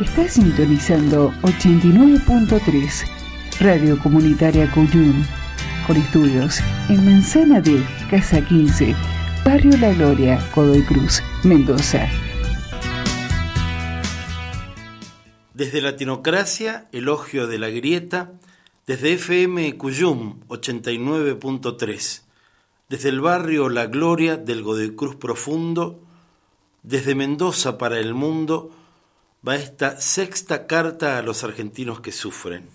Está sintonizando 89.3 Radio Comunitaria Cuyum, con estudios en Manzana de Casa 15, Barrio La Gloria, Godoy Cruz, Mendoza. Desde Latinocracia, elogio de la grieta, desde FM Cuyum 89.3, desde el barrio La Gloria del Godoy Cruz Profundo, desde Mendoza para el mundo, va esta sexta carta a los argentinos que sufren.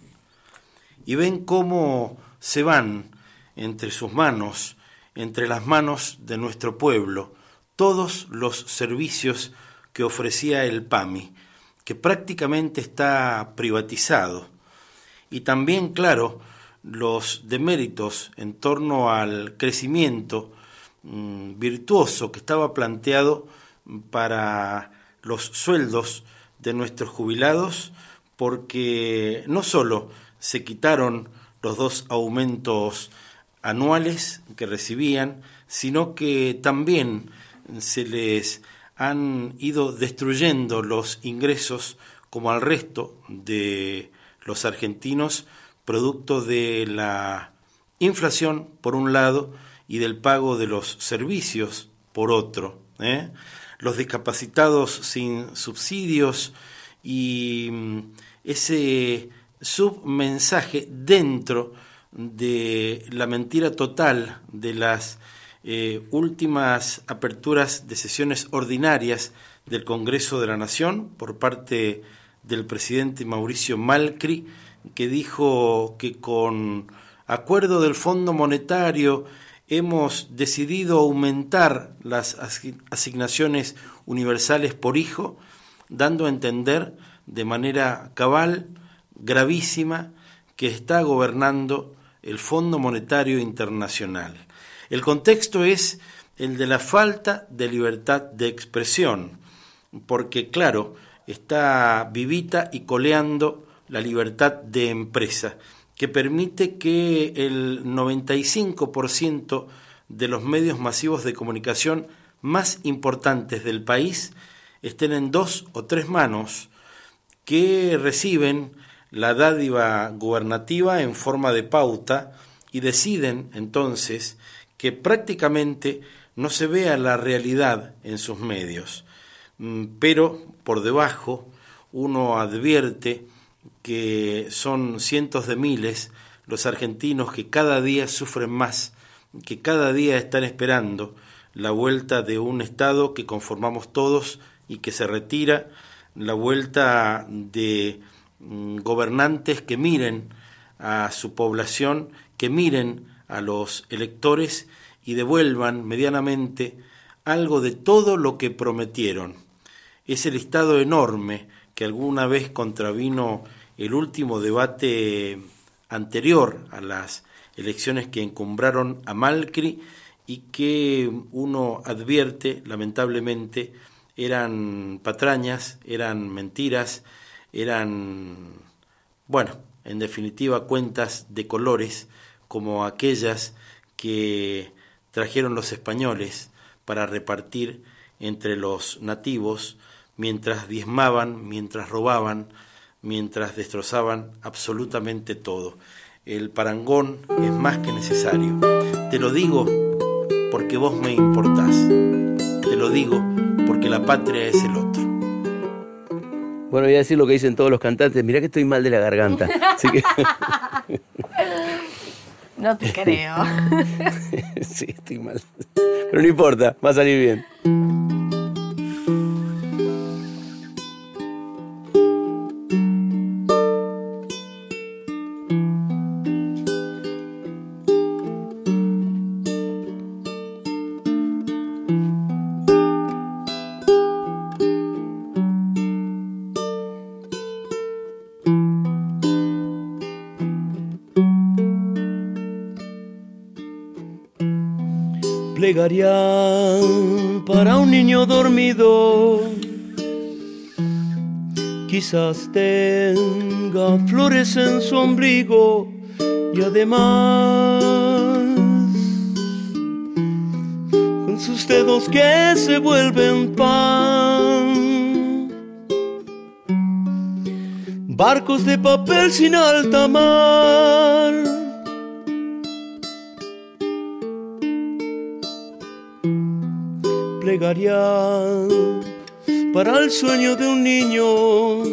Y ven cómo se van entre sus manos, entre las manos de nuestro pueblo, todos los servicios que ofrecía el PAMI, que prácticamente está privatizado. Y también, claro, los deméritos en torno al crecimiento mm, virtuoso que estaba planteado para los sueldos de nuestros jubilados porque no solo se quitaron los dos aumentos anuales que recibían, sino que también se les han ido destruyendo los ingresos como al resto de los argentinos, producto de la inflación por un lado y del pago de los servicios por otro. ¿eh? Los discapacitados sin subsidios y mm, ese submensaje dentro de la mentira total de las eh, últimas aperturas de sesiones ordinarias del Congreso de la Nación por parte del presidente Mauricio Malcri, que dijo que con acuerdo del Fondo Monetario hemos decidido aumentar las asignaciones universales por hijo, dando a entender de manera cabal, gravísima, que está gobernando el Fondo Monetario Internacional. El contexto es el de la falta de libertad de expresión, porque claro, está vivita y coleando la libertad de empresa que permite que el 95% de los medios masivos de comunicación más importantes del país estén en dos o tres manos que reciben la dádiva gubernativa en forma de pauta y deciden entonces que prácticamente no se vea la realidad en sus medios. Mm, pero por debajo uno advierte que son cientos de miles los argentinos que cada día sufren más, que cada día están esperando la vuelta de un Estado que conformamos todos y que se retira, la vuelta de mm, gobernantes que miren a su población, que miren a los electores y devuelvan medianamente algo de todo lo que prometieron. Ese listado enorme que alguna vez contravino el último debate anterior a las elecciones que encumbraron a Malcri y que uno advierte, lamentablemente, eran patrañas, eran mentiras, eran, bueno, en definitiva, cuentas de colores como aquellas que trajeron los españoles para repartir entre los nativos mientras diezmaban, mientras robaban, mientras destrozaban absolutamente todo. El parangón es más que necesario. Te lo digo porque vos me importás. Te lo digo porque la patria es el otro. Bueno, voy a decir lo que dicen todos los cantantes. Mirá que estoy mal de la garganta. No te creo. sí, estoy mal. Pero no importa, va a salir bien. Para un niño dormido. Quizás tenga flores en su ombligo y además con sus dedos que se vuelven pan barcos de papel sin alta mar. Para el sueño de un niño,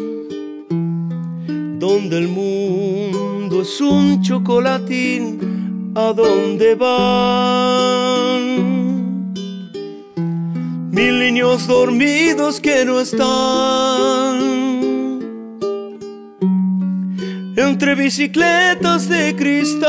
donde el mundo es un chocolatín, ¿a dónde van? Mil niños dormidos que no están entre bicicletas de cristal.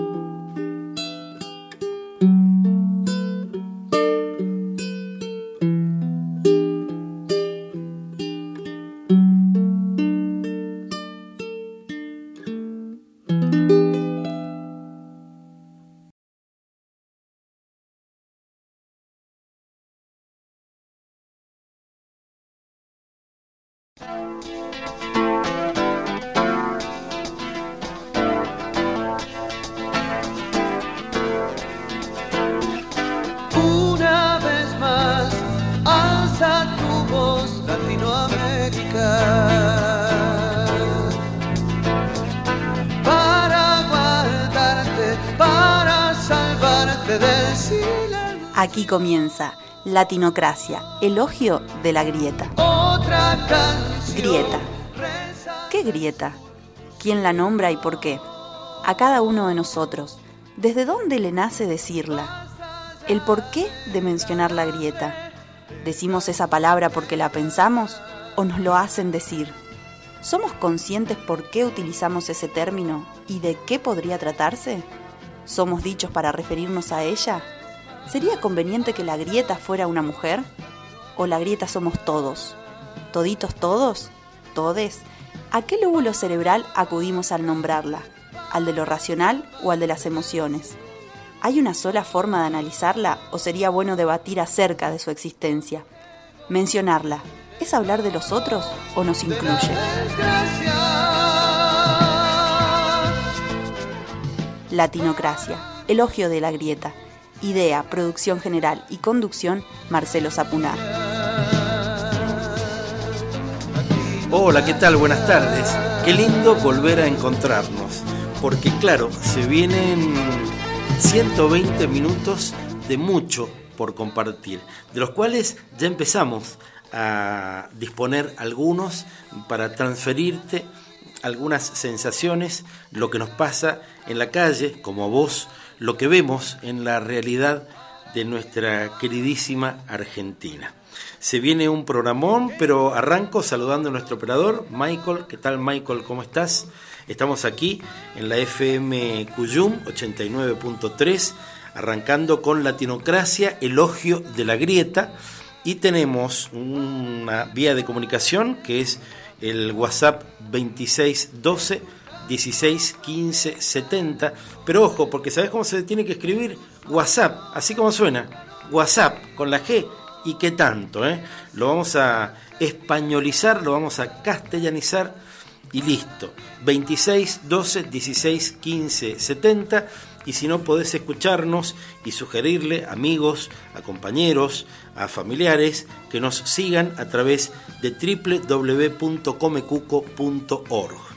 Comienza Latinocracia, elogio de la grieta. Grieta. ¿Qué grieta? ¿Quién la nombra y por qué? A cada uno de nosotros. ¿Desde dónde le nace decirla? ¿El por qué de mencionar la grieta? ¿Decimos esa palabra porque la pensamos o nos lo hacen decir? ¿Somos conscientes por qué utilizamos ese término y de qué podría tratarse? ¿Somos dichos para referirnos a ella? ¿Sería conveniente que la grieta fuera una mujer? ¿O la grieta somos todos? ¿Toditos todos? ¿Todes? ¿A qué lóbulo cerebral acudimos al nombrarla? ¿Al de lo racional o al de las emociones? ¿Hay una sola forma de analizarla o sería bueno debatir acerca de su existencia? Mencionarla, ¿es hablar de los otros o nos incluye? Latinocracia, elogio de la grieta Idea, producción general y conducción, Marcelo Zapunar. Hola, ¿qué tal? Buenas tardes. Qué lindo volver a encontrarnos, porque claro, se vienen 120 minutos de mucho por compartir, de los cuales ya empezamos a disponer algunos para transferirte algunas sensaciones, lo que nos pasa en la calle, como a vos lo que vemos en la realidad de nuestra queridísima Argentina. Se viene un programón, pero arranco saludando a nuestro operador, Michael. ¿Qué tal, Michael? ¿Cómo estás? Estamos aquí en la FM Cuyum 89.3, arrancando con Latinocracia, elogio de la grieta. Y tenemos una vía de comunicación que es el WhatsApp 2612 16 15 70. Pero ojo, porque ¿sabes cómo se tiene que escribir? WhatsApp, así como suena. WhatsApp con la G y qué tanto, ¿eh? Lo vamos a españolizar, lo vamos a castellanizar y listo. 26 12 16 15 70 y si no podés escucharnos y sugerirle amigos, a compañeros, a familiares que nos sigan a través de www.comecuco.org.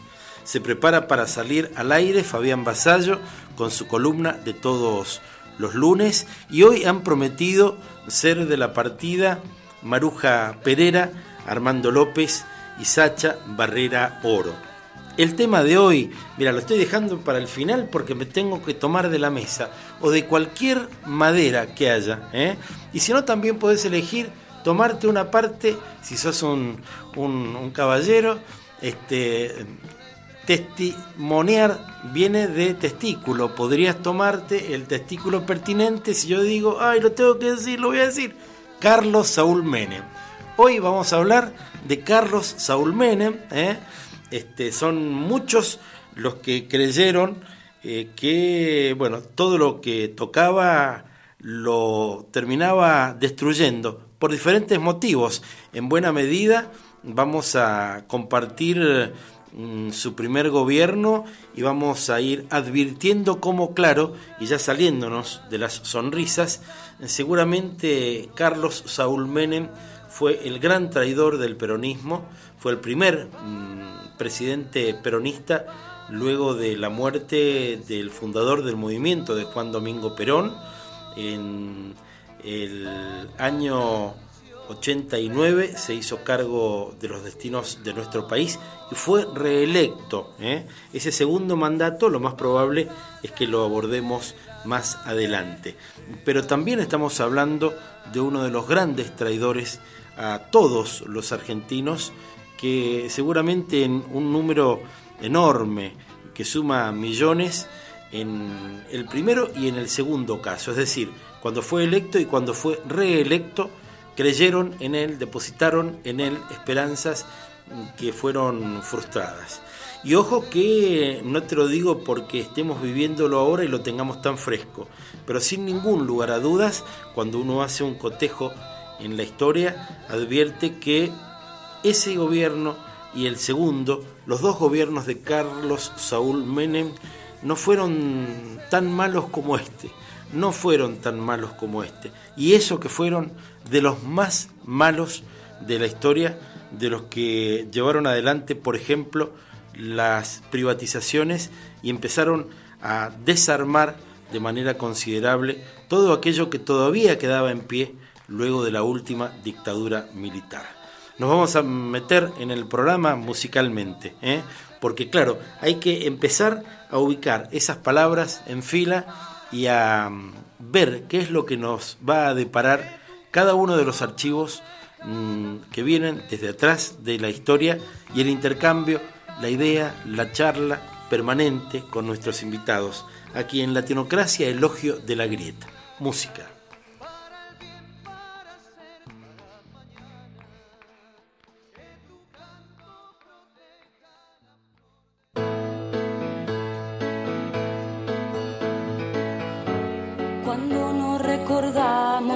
Se prepara para salir al aire Fabián Basallo con su columna de todos los lunes y hoy han prometido ser de la partida Maruja Pereira, Armando López y Sacha Barrera Oro. El tema de hoy, mira, lo estoy dejando para el final porque me tengo que tomar de la mesa o de cualquier madera que haya. ¿eh? Y si no, también podés elegir tomarte una parte, si sos un, un, caballero, este, testimoniar viene de testículo. Podrías tomarte el testículo pertinente si yo digo, ay, lo tengo que decir, lo voy a decir. Carlos Saúl Menem. Hoy vamos a hablar de Carlos Saúl Menem. ¿eh? Este, son muchos los que creyeron eh, que bueno, todo lo que tocaba lo terminaba destruyendo por diferentes motivos. En buena medida vamos a compartir mm, su primer gobierno y vamos a ir advirtiendo cómo, claro, y ya saliéndonos de las sonrisas, seguramente Carlos Saúl Menem fue el gran traidor del peronismo, fue el primer mm, presidente peronista luego de la muerte del fundador del movimiento de Juan Domingo Perón en el año 89 se hizo cargo de los destinos de nuestro país y fue reelecto. ¿eh? Ese segundo mandato lo más probable es que lo abordemos más adelante. Pero también estamos hablando de uno de los grandes traidores a todos los argentinos que seguramente en un número enorme que suma millones en el primero y en el segundo caso, es decir, cuando fue electo y cuando fue reelecto, creyeron en él, depositaron en él esperanzas que fueron frustradas. Y ojo que no te lo digo porque estemos viviéndolo ahora y lo tengamos tan fresco, pero sin ningún lugar a dudas, cuando uno hace un cotejo en la historia, advierte que ese gobierno y el segundo, los dos gobiernos de Carlos Saúl Menem, no fueron tan malos como este, no fueron tan malos como este. Y eso que fueron de los más malos de la historia, de los que llevaron adelante, por ejemplo, las privatizaciones y empezaron a desarmar de manera considerable todo aquello que todavía quedaba en pie luego de la última dictadura militar nos vamos a meter en el programa musicalmente, ¿eh? porque claro, hay que empezar a ubicar esas palabras en fila y a mm, ver qué es lo que nos va a deparar cada uno de los archivos mm, que vienen desde atrás de la historia y el intercambio, la idea, la charla permanente con nuestros invitados, aquí en Latinocracia Elogio de la Grieta. Música.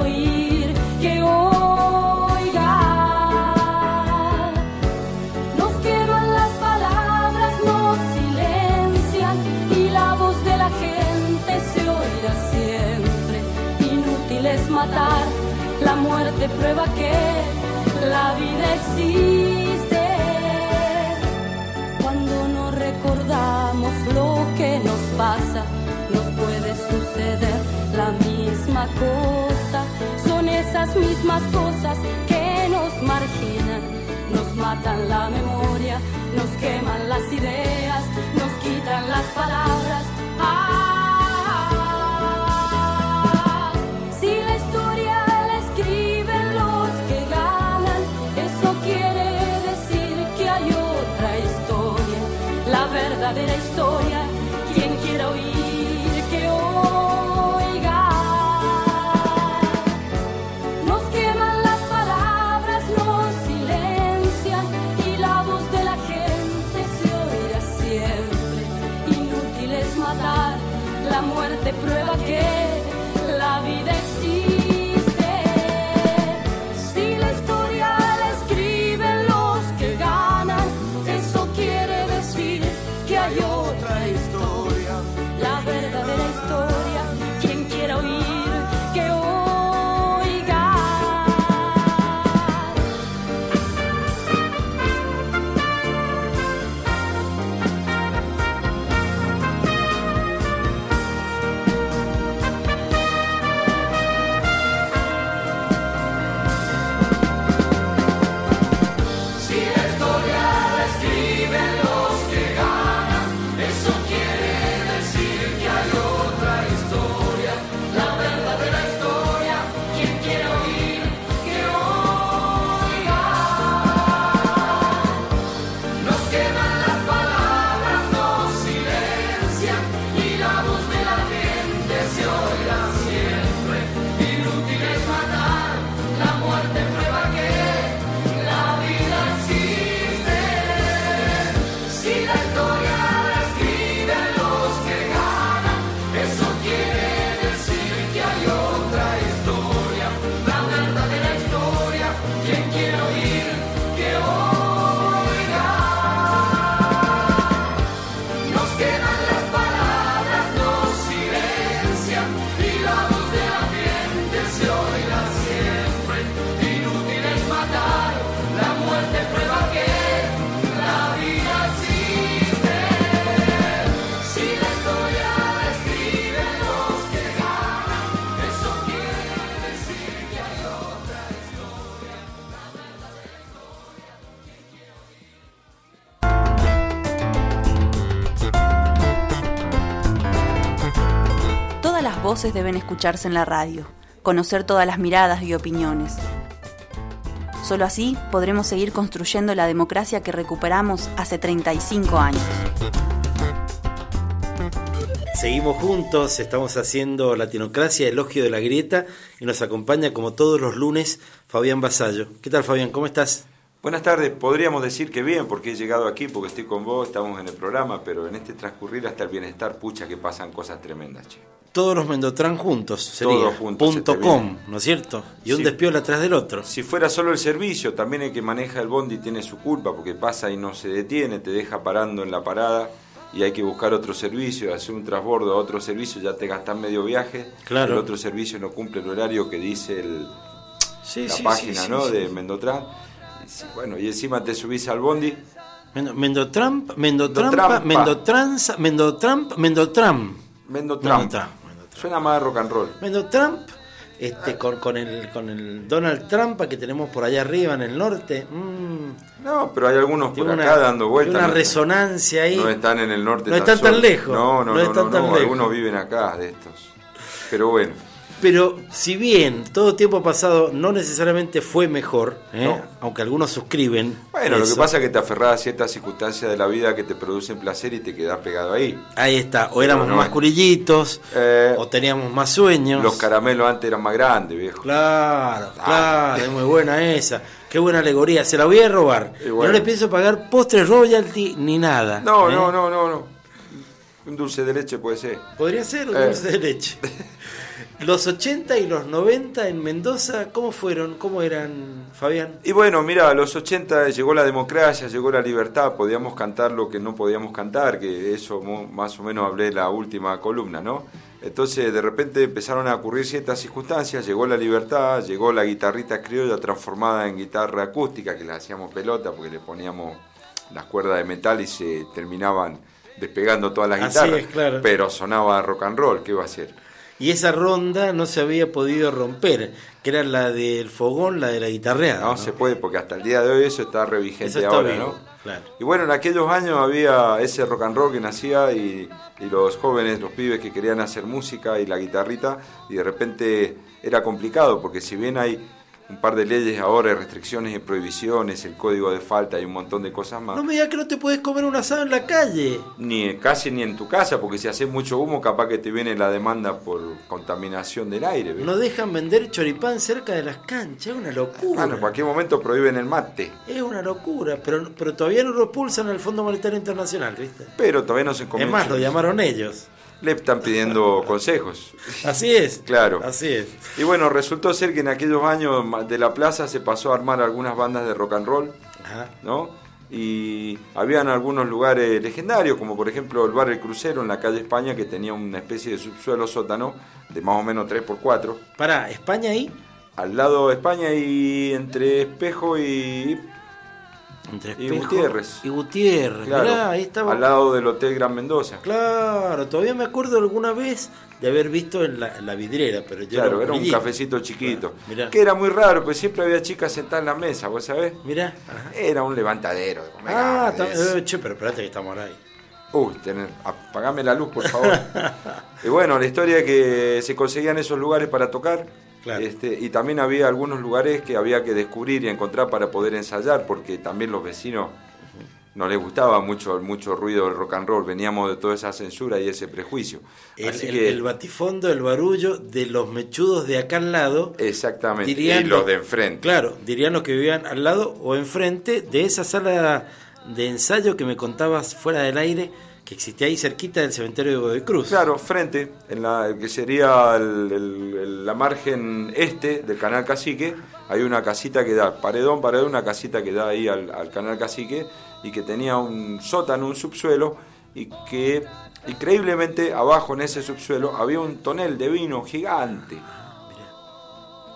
oír, que oiga. Nos queman las palabras, nos silencian y la voz de la gente se oirá siempre. Inútil es matar, la muerte prueba que la vida existe. Cuando no recordamos lo que nos pasa, nos puede suceder la misma cosa, esas mismas cosas que nos marginan, nos matan la memoria, nos queman las ideas, nos quitan las palabras. Ah, si la deben escucharse en la radio, conocer todas las miradas y opiniones. Solo así podremos seguir construyendo la democracia que recuperamos hace 35 años. Seguimos juntos, estamos haciendo Latinocracia, elogio de la grieta, y nos acompaña como todos los lunes Fabián Basallo. ¿Qué tal Fabián? ¿Cómo estás? Buenas tardes, podríamos decir que bien, porque he llegado aquí, porque estoy con vos, estamos en el programa, pero en este transcurrir hasta el bienestar, pucha que pasan cosas tremendas, che. Todos los Mendotran juntos, sería. Todos juntos, Punto com. ¿no es cierto? Y un despiola atrás del otro. Si fuera solo el servicio, también el que maneja el bondi tiene su culpa, porque pasa y no se detiene, te deja parando en la parada y hay que buscar otro servicio, hacer un transbordo a otro servicio, ya te gastas medio viaje, Claro. el otro servicio no cumple el horario que dice el, Sí, la sí, página ¿no? de Mendotran. Bueno, y encima te subís al bondi, Mendo- Mendotramp, Mendotrampa. Mendotranza, Mendotramp, Mendotram. Mendotran. Mendotram. Suena más rock and roll. Mendotramp, este, con, con, el, con el Donald Trump que tenemos por allá arriba en el norte. mm, No, pero hay algunos por tiene acá una, dando vueltas. una no- resonancia ahí. No están en el norte No están tan lejos, No, no, no no, están no, tan no, lejos. Algunos viven acá de estos. Pero bueno, Pero si bien todo tiempo pasado no necesariamente fue mejor, ¿eh? No. aunque algunos suscriben. bueno, lo que pasa es que te aferrás a ciertas circunstancias de la vida que te producen placer y te quedás pegado ahí. Ahí está, o éramos no, más curillitos, Eh, o teníamos más sueños. los caramelos antes eran más grandes, viejo. Claro, Ah. claro, es muy buena esa. Qué buena alegoría, se la voy a robar. Bueno. No le pienso pagar postre royalty ni nada. No, ¿eh? no, no, no, no. Un dulce de leche puede ser. Podría ser un dulce de leche. Los 80 y los 90 en Mendoza, ¿cómo fueron? ¿Cómo eran, Fabián? Y bueno, mira, a los 80 llegó la democracia, llegó la libertad, podíamos cantar lo que no podíamos cantar, que eso más o menos hablé en la última columna, ¿no? Entonces de repente empezaron a ocurrir ciertas circunstancias, llegó la libertad, llegó la guitarrita criolla transformada en guitarra acústica, que la hacíamos pelota porque le poníamos las cuerdas de metal y se terminaban despegando todas las Así guitarras, es, claro. pero sonaba rock and roll, ¿qué va a hacer? Y esa ronda no se había podido romper, que era la del fogón, la de la guitarreada. No, se puede, porque hasta el día de hoy eso está revigente Eso está ahora, vivo, ¿no? claro. Y bueno, en aquellos años había ese rock and roll que nacía y, y los jóvenes, los pibes que querían hacer música y la guitarrita, y de repente era complicado, porque si bien hay un par de leyes ahora, restricciones y prohibiciones, el código de falta y un montón de cosas más, No me digas que no te puedes comer un asado en la calle. ni casi ni en tu casa, porque si haces mucho humo, capaz que te viene la demanda por contaminación del aire. No dejan vender choripán cerca de las canchas, es una locura. Bueno, en cualquier momento prohíben el mate, Es una locura, pero, pero todavía no lo expulsan al Fondo Monetario Internacional, ¿viste? pero todavía no se Es comienza. más, lo llamaron ellos. Le están pidiendo consejos. Así es. Claro. Así es. Y bueno, resultó ser que en aquellos años de la plaza se pasó a armar algunas bandas de rock and roll, Ajá. ¿no? Y habían algunos lugares legendarios, como por ejemplo el bar El Crucero en la calle España, que tenía una especie de subsuelo sótano de más o menos 3x4. Pará, ¿España ahí? Al lado de España y entre Espejo y... Entre Y Gutiérrez. Y Gutiérrez. Claro, Mirá, ahí estaba. al lado del Hotel Gran Mendoza. Claro, todavía me acuerdo alguna vez de haber visto en la, en la vidriera, pero yo Claro, era un brillito. cafecito chiquito. Que era muy raro, pues siempre había chicas sentadas en la mesa, ¿vos sabés? Mirá. Ajá. Era un levantadero. de comer Ah, eh, che, pero espérate que estamos ahí. Uy, tener, apagame la luz, por favor. y bueno, la historia es que se conseguían esos lugares para tocar. Claro. Este, y también había algunos lugares que había que descubrir y encontrar para poder ensayar, porque también los vecinos no les gustaba mucho, mucho ruido del rock and roll. Veníamos de toda esa censura y ese prejuicio. El, Así que, el batifondo, el barullo de los mechudos de acá al lado. exactamente. dirían y los lo- de enfrente. Claro, dirían los que vivían al lado o enfrente de esa sala de ensayo que me contabas fuera del aire, que existía ahí cerquita del cementerio de Godoy Cruz. Claro, frente, en la que sería la margen este del canal Cacique, hay una casita que da, paredón, paredón, una casita que da ahí al, al canal Cacique y que tenía un sótano, un subsuelo y que increíblemente abajo en ese subsuelo había un tonel de vino gigante.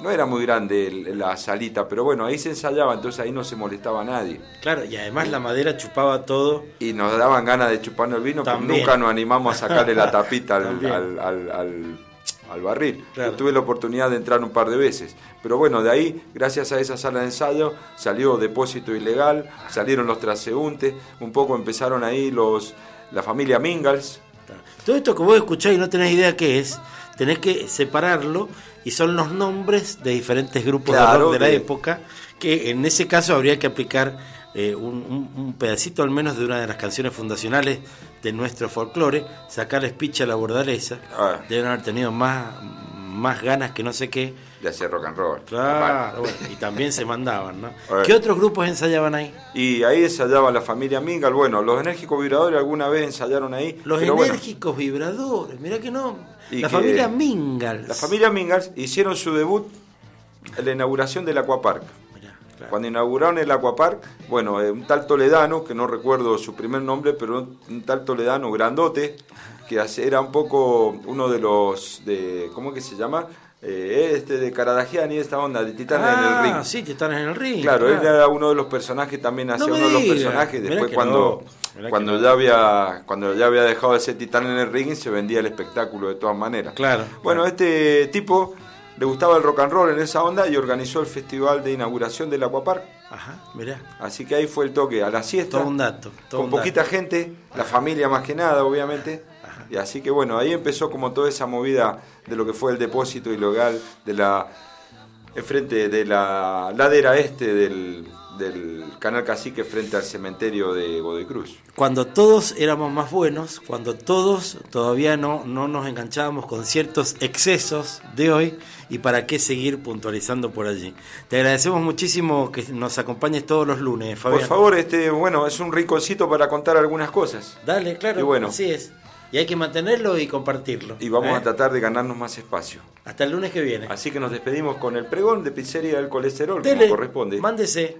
No era muy grande el- la salita, pero bueno, ahí se ensayaba, entonces ahí no se molestaba a nadie. Claro, y además la madera chupaba todo. Y nos daban ganas de chuparnos el vino, pero nunca nos animamos a sacarle la tapita al, al, al- al- al barril. Claro. Yo tuve la oportunidad de entrar un par de veces. Pero bueno, de ahí, gracias a esa sala de ensayo, salió depósito ilegal, salieron los transeúntes, un poco empezaron ahí los la familia Mingals. Todo esto que vos escuchás y no tenés idea qué es, tenés que separarlo y son los nombres de diferentes grupos de Claro, rock de la época, que en ese caso habría que aplicar eh, un, pedacito al menos de una de las canciones fundacionales de nuestro folclore, sacarles picha a la bordaleza, Ah. deben haber tenido más, más ganas que no sé qué. de hacer rock and roll. Claro, bueno, y también se mandaban, ¿no? ¿Qué otros grupos ensayaban ahí? Y ahí ensayaba la familia Mingal. Bueno, los enérgicos vibradores alguna vez ensayaron ahí. Los bueno, enérgicos vibradores, mirá que no. Y La que- familia Mingals. La familia Mingals hicieron su debut en la inauguración del Aquapark. Mirá, claro. Cuando inauguraron el Aquapark, bueno, eh, un tal Toledano, que no recuerdo su primer nombre, pero un, tal Toledano grandote, que era un poco uno de los, de ¿cómo es que se llama? Eh, este de Karadagian y esta onda, de Titanes en el Ring. Ah, sí, Titanes en el ring. Claro, él era uno de los personajes también, hacía uno de los personajes. Mirá Después cuando, no, cuando no. ya había, cuando ya había dejado de ser titán en el ring, se vendía el espectáculo de todas maneras. Claro. Bueno, este tipo le gustaba el rock and roll en esa onda y organizó el festival de inauguración del Aquapark. Ajá, mirá. Así que ahí fue el toque a la siesta. Todo un dato. Todo con un poquita dato. gente, la familia más que nada, obviamente. Y así que bueno, ahí empezó como toda esa movida de lo que fue el depósito ilegal de la enfrente de la ladera este del, del canal Cacique frente al cementerio de Godoy Cruz. Cuando todos éramos más buenos, cuando todos todavía no, no nos enganchábamos con ciertos excesos de hoy, y para qué seguir puntualizando por allí. Te agradecemos muchísimo que nos acompañes todos los lunes, Fabián. Por favor, este, bueno, es un rinconcito para contar algunas cosas. Dale, claro, Y bueno. así es. Y hay que mantenerlo y compartirlo. Y vamos ¿eh? a tratar de ganarnos más espacio. Hasta el lunes que viene. Así que nos despedimos con el pregón de pizzería del colesterol, Dele, como corresponde. Mándese.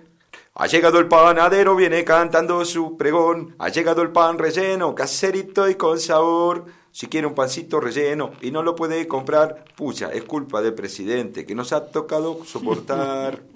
Ha llegado el panadero, viene cantando su pregón. Ha llegado el pan relleno, caserito y con sabor. Si quiere un pancito relleno y no lo puede comprar, pucha, es culpa del presidente que nos ha tocado soportar.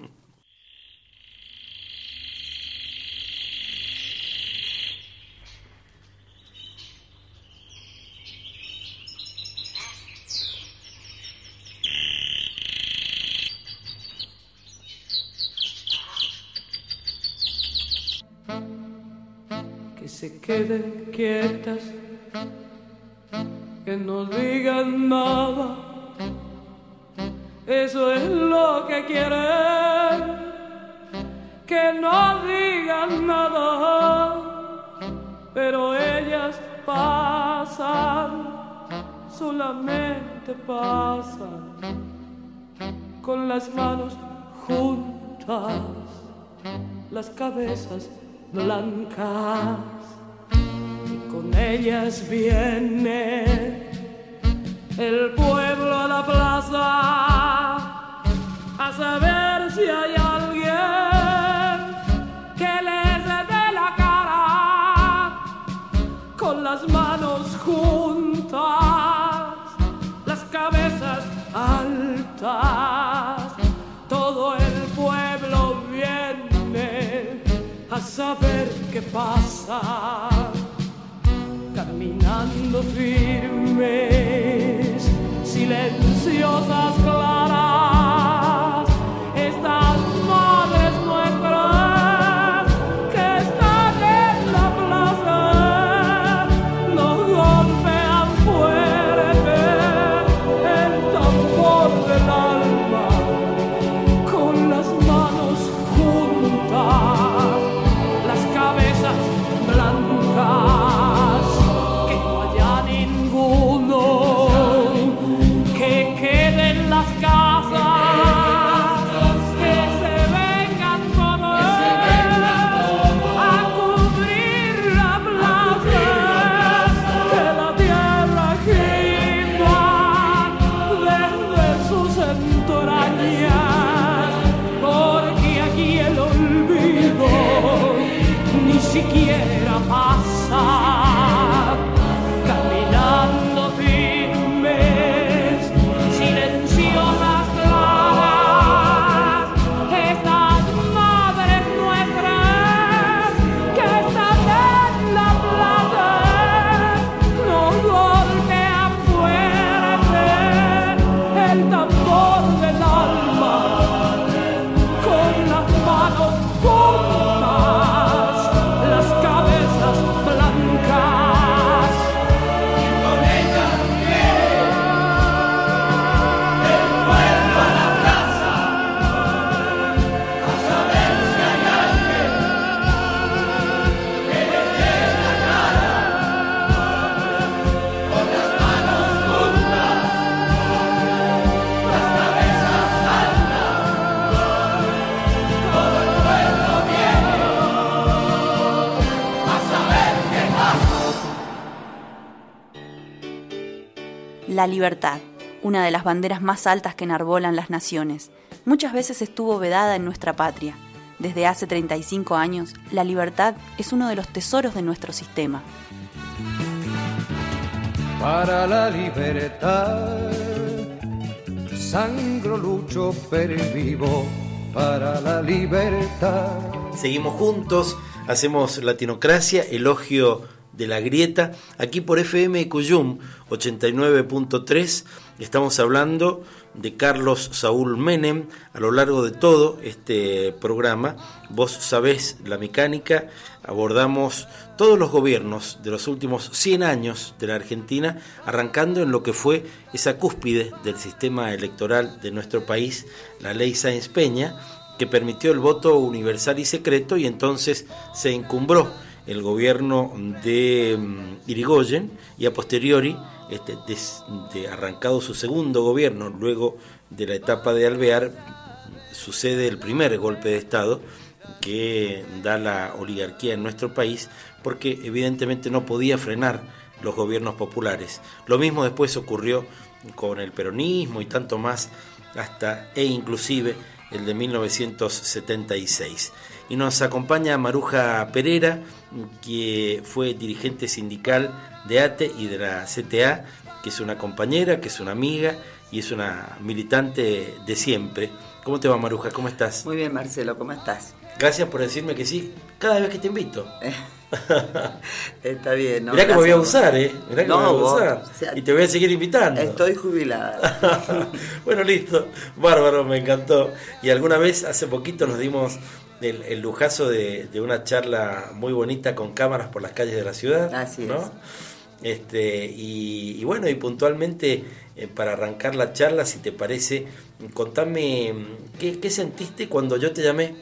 que se queden quietas, que no digan nada. Eso es lo que quieren, que no digan nada, pero ellas pasan, solamente pasan, con las manos juntas, las cabezas blancas, ellas viene. El pueblo a la plaza a saber si hay alguien que les dé la cara con las manos juntas, las cabezas altas, todo el pueblo viene a saber qué pasa, caminando firmes, silenciosas, La libertad, una de las banderas más altas que enarbolan las naciones, muchas veces estuvo vedada en nuestra patria. Desde hace 35 años, la libertad es uno de los tesoros de nuestro sistema. Para la libertad, sangro lucho per vivo. Para la libertad. Seguimos juntos, hacemos Latinocracia, elogio de la grieta, aquí por FM Cuyum 89.3. Estamos hablando de Carlos Saúl Menem a lo largo de todo este programa. Vos sabés la mecánica, abordamos todos los gobiernos de los últimos 100 años de la Argentina, arrancando en lo que fue esa cúspide del sistema electoral de nuestro país, la ley Sáenz Peña, que permitió el voto universal y secreto y entonces se encumbró el gobierno de mm, Irigoyen y a posteriori, este, arrancado su segundo gobierno, luego de la etapa de Alvear, sucede el primer golpe de Estado que da la oligarquía en nuestro país, porque evidentemente no podía frenar los gobiernos populares. Lo mismo después ocurrió con el peronismo y tanto más, hasta e inclusive el de 1976. Y nos acompaña Maruja Pereira, que fue dirigente sindical de ATE y de la CTA, que es una compañera, que es una amiga y es una militante de siempre. ¿Cómo te va Maruja? ¿Cómo estás? Muy bien, Marcelo, ¿cómo estás? Gracias por decirme que sí cada vez que te invito. Está bien, ¿no? Mirá que me voy a usar, ¿eh? Mirá que No, me voy a vos, usar. o sea, y te voy a seguir invitando. Estoy jubilada. bueno, listo. Bárbaro, me encantó. Y alguna vez, hace poquito, nos dimos el, lujazo de, una charla muy bonita con cámaras por las calles de la ciudad. Así ¿no? es. Este, y, bueno, y puntualmente eh, para arrancar la charla, si te parece, contame qué, qué sentiste cuando yo te llamé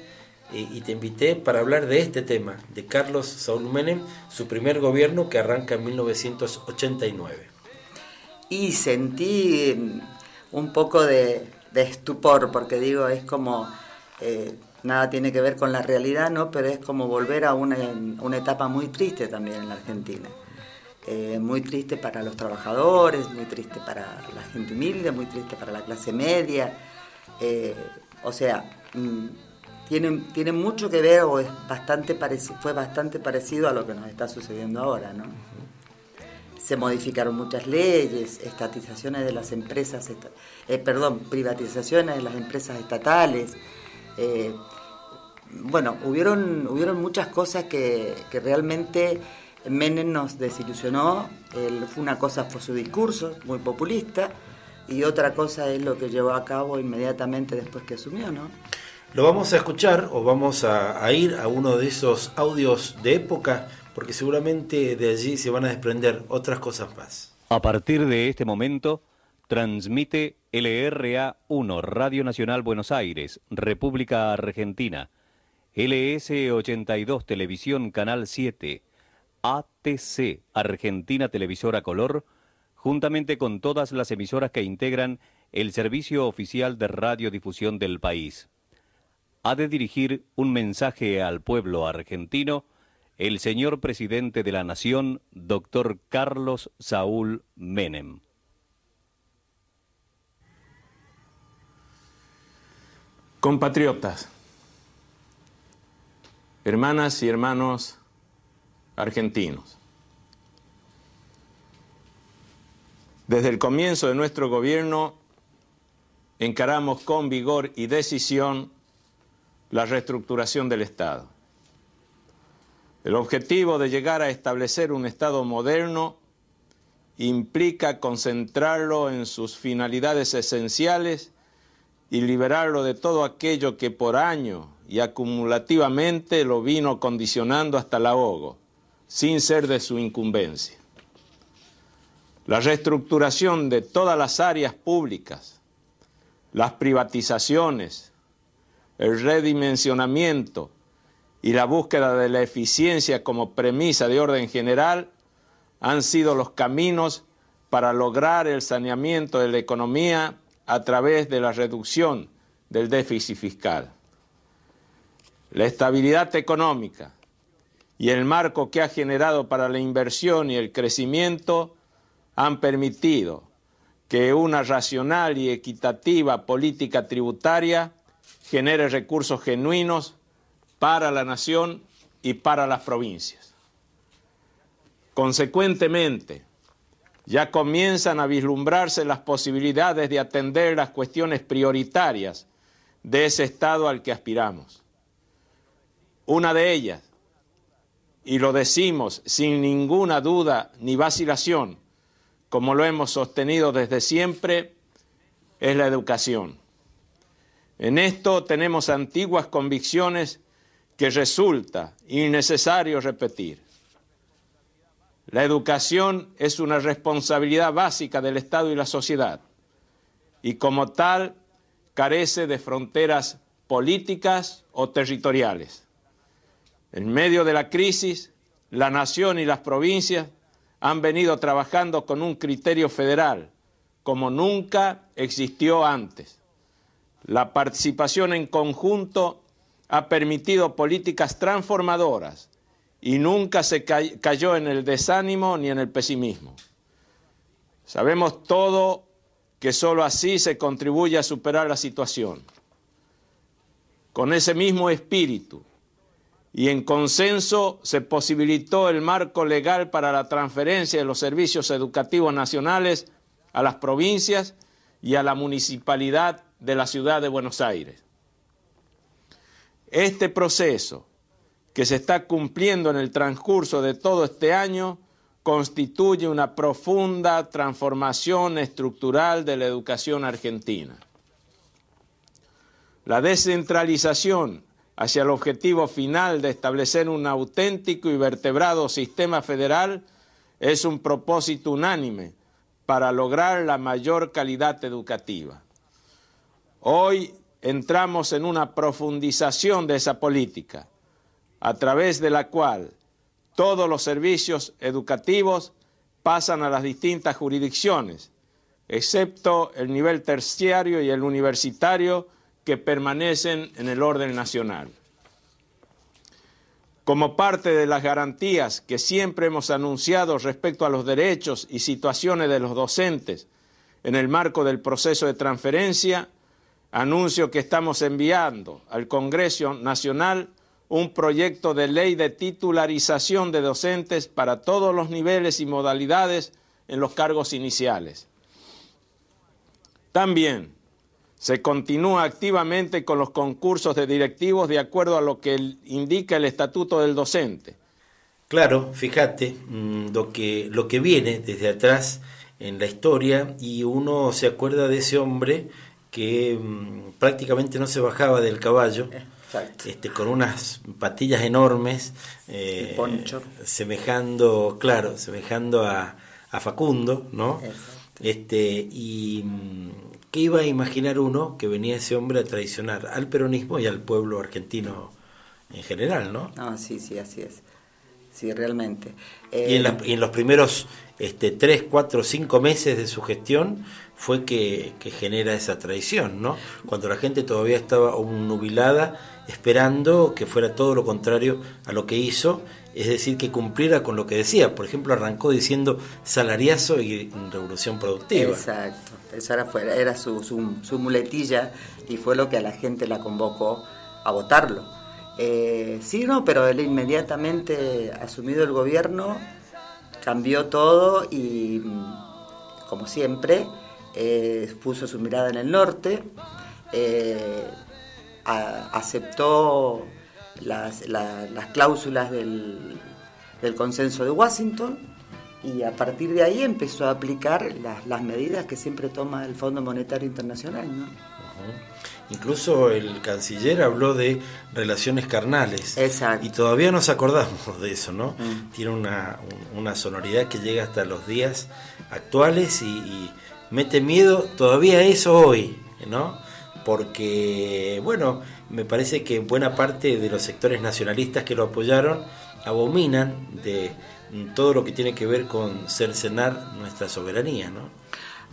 eh, y te invité para hablar de este tema, de Carlos Saúl Menem, su primer gobierno que arranca en 1989. Y sentí mm, un poco de, de estupor, porque digo, es como, eh, nada tiene que ver con la realidad, ¿no? Pero es como volver a una, una etapa muy triste también en la Argentina. Eh, muy triste para los trabajadores, muy triste para la gente humilde, muy triste para la clase media. Eh, o sea, mm, tiene, tiene mucho que ver o es bastante fue bastante parecido a lo que nos está sucediendo ahora, ¿no? Se modificaron muchas leyes, estatizaciones de las empresas, eh, perdón, privatizaciones de las empresas estatales. Bueno, hubieron, hubieron muchas cosas que, que realmente Menem nos desilusionó. fue una cosa fue su discurso, muy populista, y otra cosa es lo que llevó a cabo inmediatamente después que asumió, ¿no? Lo vamos a escuchar o vamos a, ir a uno de esos audios de época, porque seguramente de allí se van a desprender otras cosas más. A partir de este momento, transmite LRA 1, Radio Nacional Buenos Aires, República Argentina, LS 82, Televisión Canal 7, ATC, Argentina Televisora Color, juntamente con todas las emisoras que integran el servicio oficial de radiodifusión del país ha de dirigir un mensaje al pueblo argentino el señor presidente de la Nación, doctor Carlos Saúl Menem. Compatriotas, hermanas y hermanos argentinos, desde el comienzo de nuestro gobierno encaramos con vigor y decisión la reestructuración del Estado. El objetivo de llegar a establecer un Estado moderno implica concentrarlo en sus finalidades esenciales y liberarlo de todo aquello que por año y acumulativamente lo vino condicionando hasta el ahogo, sin ser de su incumbencia. La reestructuración de todas las áreas públicas, las privatizaciones, el redimensionamiento y la búsqueda de la eficiencia como premisa de orden general han sido los caminos para lograr el saneamiento de la economía a través de la reducción del déficit fiscal. La estabilidad económica y el marco que ha generado para la inversión y el crecimiento han permitido que una racional y equitativa política tributaria genere recursos genuinos para la nación y para las provincias. Consecuentemente, ya comienzan a vislumbrarse las posibilidades de atender las cuestiones prioritarias de ese Estado al que aspiramos. Una de ellas, y lo decimos sin ninguna duda ni vacilación, como lo hemos sostenido desde siempre, es la educación. En esto tenemos antiguas convicciones que resulta innecesario repetir. La educación es una responsabilidad básica del Estado y la sociedad y como tal carece de fronteras políticas o territoriales. En medio de la crisis, la nación y las provincias han venido trabajando con un criterio federal como nunca existió antes. La participación en conjunto ha permitido políticas transformadoras y nunca se cayó en el desánimo ni en el pesimismo. Sabemos todo que sólo así se contribuye a superar la situación. Con ese mismo espíritu y en consenso se posibilitó el marco legal para la transferencia de los servicios educativos nacionales a las provincias y a la municipalidad de la ciudad de Buenos Aires. Este proceso que se está cumpliendo en el transcurso de todo este año constituye una profunda transformación estructural de la educación argentina. La descentralización hacia el objetivo final de establecer un auténtico y vertebrado sistema federal es un propósito unánime para lograr la mayor calidad educativa. Hoy entramos en una profundización de esa política, a través de la cual todos los servicios educativos pasan a las distintas jurisdicciones, excepto el nivel terciario y el universitario que permanecen en el orden nacional. Como parte de las garantías que siempre hemos anunciado respecto a los derechos y situaciones de los docentes en el marco del proceso de transferencia, anuncio que estamos enviando al Congreso Nacional un proyecto de ley de titularización de docentes para todos los niveles y modalidades en los cargos iniciales. También se continúa activamente con los concursos de directivos de acuerdo a lo que indica el estatuto del docente. Claro, fíjate mm, lo que, lo que viene desde atrás en la historia y uno se acuerda de ese hombre que mm, prácticamente no se bajaba del caballo, este, con unas patillas enormes, eh, semejando, claro, semejando a, a Facundo, ¿no? Este, y mm, ¿qué iba a imaginar uno que venía ese hombre a traicionar al peronismo y al pueblo argentino en general, ¿no? Ah, sí, sí, así es. Sí, realmente. y, en y, en los primeros este, tres, cuatro, cinco meses de su gestión fue que, que, genera esa traición, ¿no? Cuando la gente todavía estaba nubilada esperando que fuera todo lo contrario a lo que hizo, es decir, que cumpliera con lo que decía. Por ejemplo, arrancó diciendo salariazo y revolución productiva. Exacto, esa era, era su, muletilla y fue lo que a la gente la convocó a votarlo. Eh, sí, no, pero él inmediatamente asumido el gobierno cambió todo y, como siempre, eh, puso su mirada en el norte, eh, aceptó las, la, las cláusulas del, consenso de Washington y a partir de ahí empezó a aplicar las, las medidas que siempre toma el Fondo Monetario Internacional. ¿no? Incluso el canciller habló de relaciones carnales. Exacto. Y todavía nos acordamos de eso, ¿no? Mm. Tiene una, una, sonoridad que llega hasta los días actuales y, y, mete miedo todavía eso hoy, ¿no? Porque, bueno, me parece que buena parte de los sectores nacionalistas que lo apoyaron abominan de todo lo que tiene que ver con cercenar nuestra soberanía, ¿no?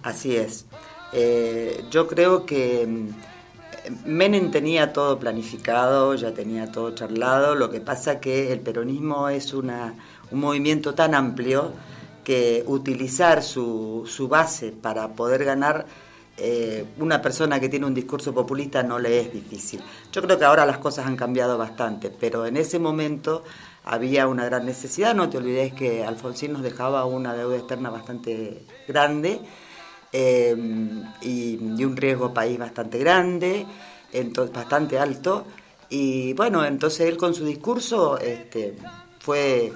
Así es. Eh, yo creo que Menem tenía todo planificado, ya tenía todo charlado, lo que pasa que el peronismo es una, un movimiento tan amplio que utilizar su, su base para poder ganar eh, una persona que tiene un discurso populista no le es difícil. Yo creo que ahora las cosas han cambiado bastante, pero en ese momento había una gran necesidad, no te olvides que Alfonsín nos dejaba una deuda externa bastante grande eh, y, y, un riesgo país bastante grande, entonces, bastante alto. Y bueno, entonces él con su discurso este, fue...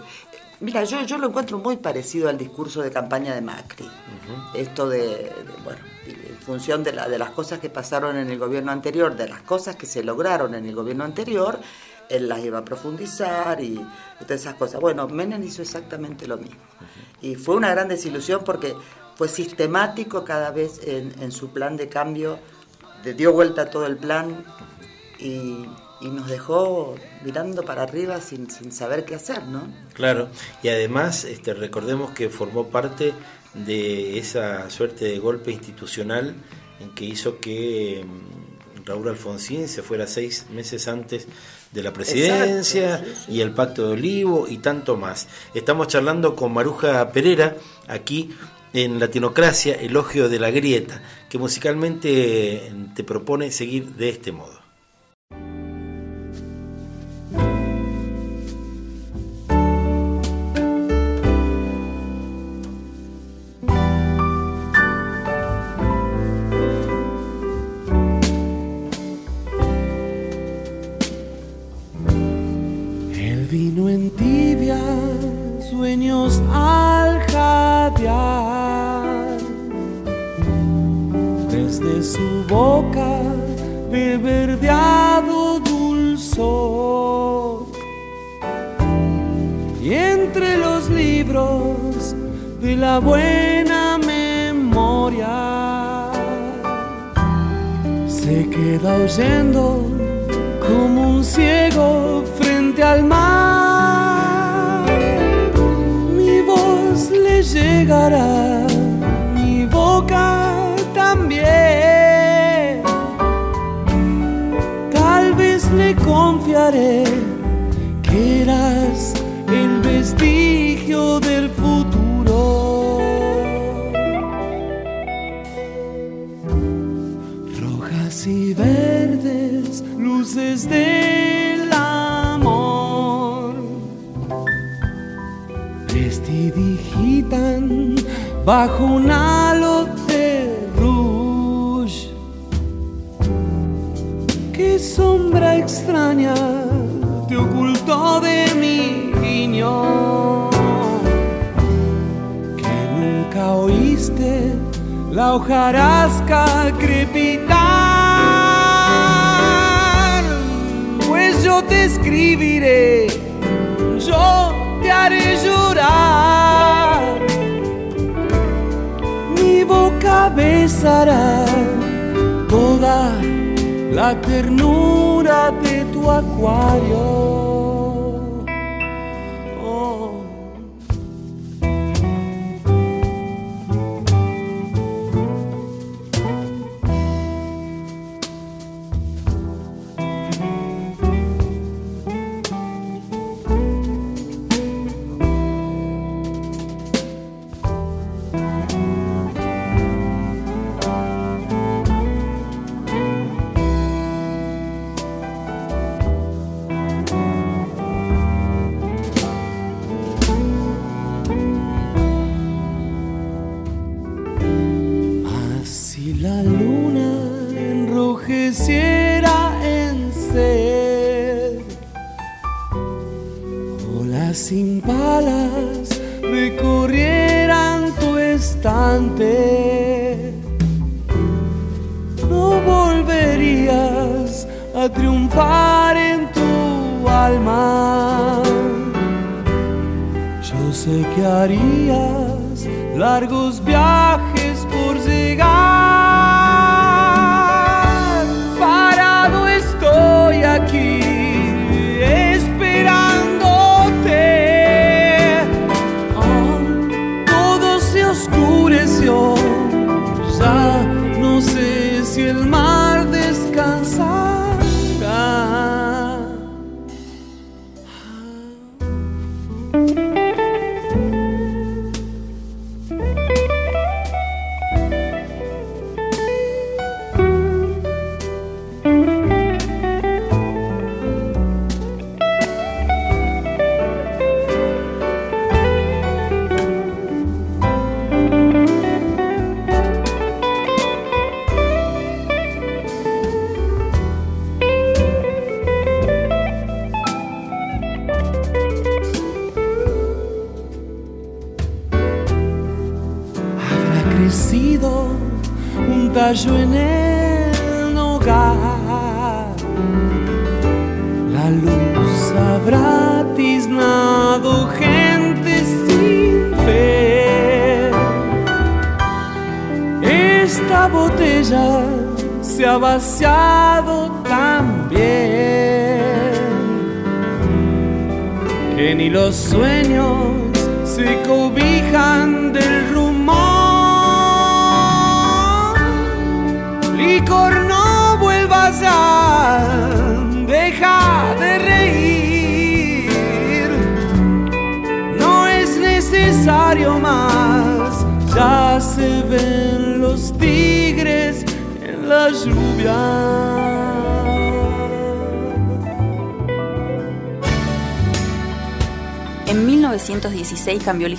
Mira, yo, yo lo encuentro muy parecido al discurso de campaña de Macri. Uh -huh. Esto de, de, bueno, en función de, la, de las cosas que pasaron en el gobierno anterior, de las cosas que se lograron en el gobierno anterior, él las iba a profundizar y, y todas esas cosas. Bueno, Menem hizo exactamente lo mismo. Y fue una gran desilusión porque fue sistemático cada vez en, en su plan de cambio, de, dio vuelta a todo el plan y, y, nos dejó mirando para arriba sin, sin, saber qué hacer, ¿no? Claro, y además este, recordemos que formó parte de esa suerte de golpe institucional en que hizo que mm, Raúl Alfonsín se fuera seis meses antes de la presidencia Exacto, y el pacto de Olivo y tanto más. Estamos charlando con Maruja Pereira aquí en Latinocracia, Elogio de la Grieta, que musicalmente te propone seguir de este modo. buena memoria. Se queda oyendo bajo un halo de rouge. Qué sombra extraña te ocultó de mi guiño. Que nunca oíste la hojarasca crepitar. Pues yo te escribiré, yo te haré llorar. besará toda la ternura de tu acuario.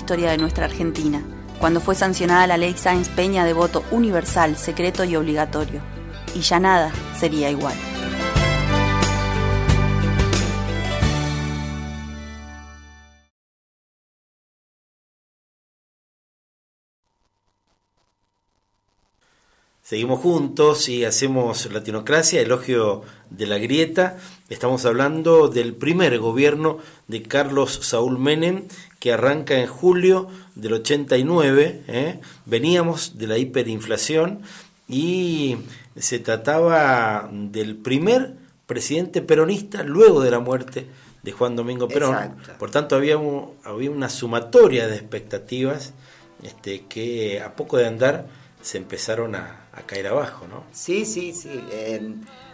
historia de nuestra Argentina, cuando fue sancionada la ley Sáenz Peña de voto universal, secreto y obligatorio. Y ya nada sería igual. Seguimos juntos y hacemos Latinocracia, elogio de la grieta. Estamos hablando del primer gobierno de Carlos Saúl Menem que arranca en julio del 89. ¿eh? Veníamos de la hiperinflación y se trataba del primer presidente peronista luego de la muerte de Juan Domingo Perón. Por tanto, había, había una sumatoria de expectativas este, que a poco de andar se empezaron a, caer abajo, ¿no? Sí, sí, sí.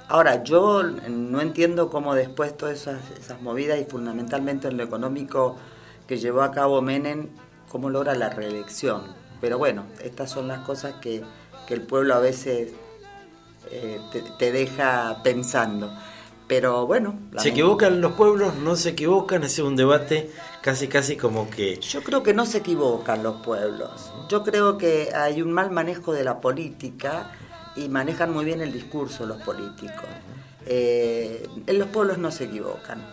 ahora, yo no entiendo cómo después todas esas, movidas y fundamentalmente en lo económico que llevó a cabo Menem, cómo logra la reelección. Pero bueno, estas son las cosas que, el pueblo a veces eh, te, deja pensando. Pero bueno. ¿Se equivocan los pueblos? ¿No se equivocan? Es un debate casi, casi como que... Yo creo que no se equivocan los pueblos. Yo creo que hay un mal manejo de la política y manejan muy bien el discurso los políticos. Eh, en los pueblos no se equivocan.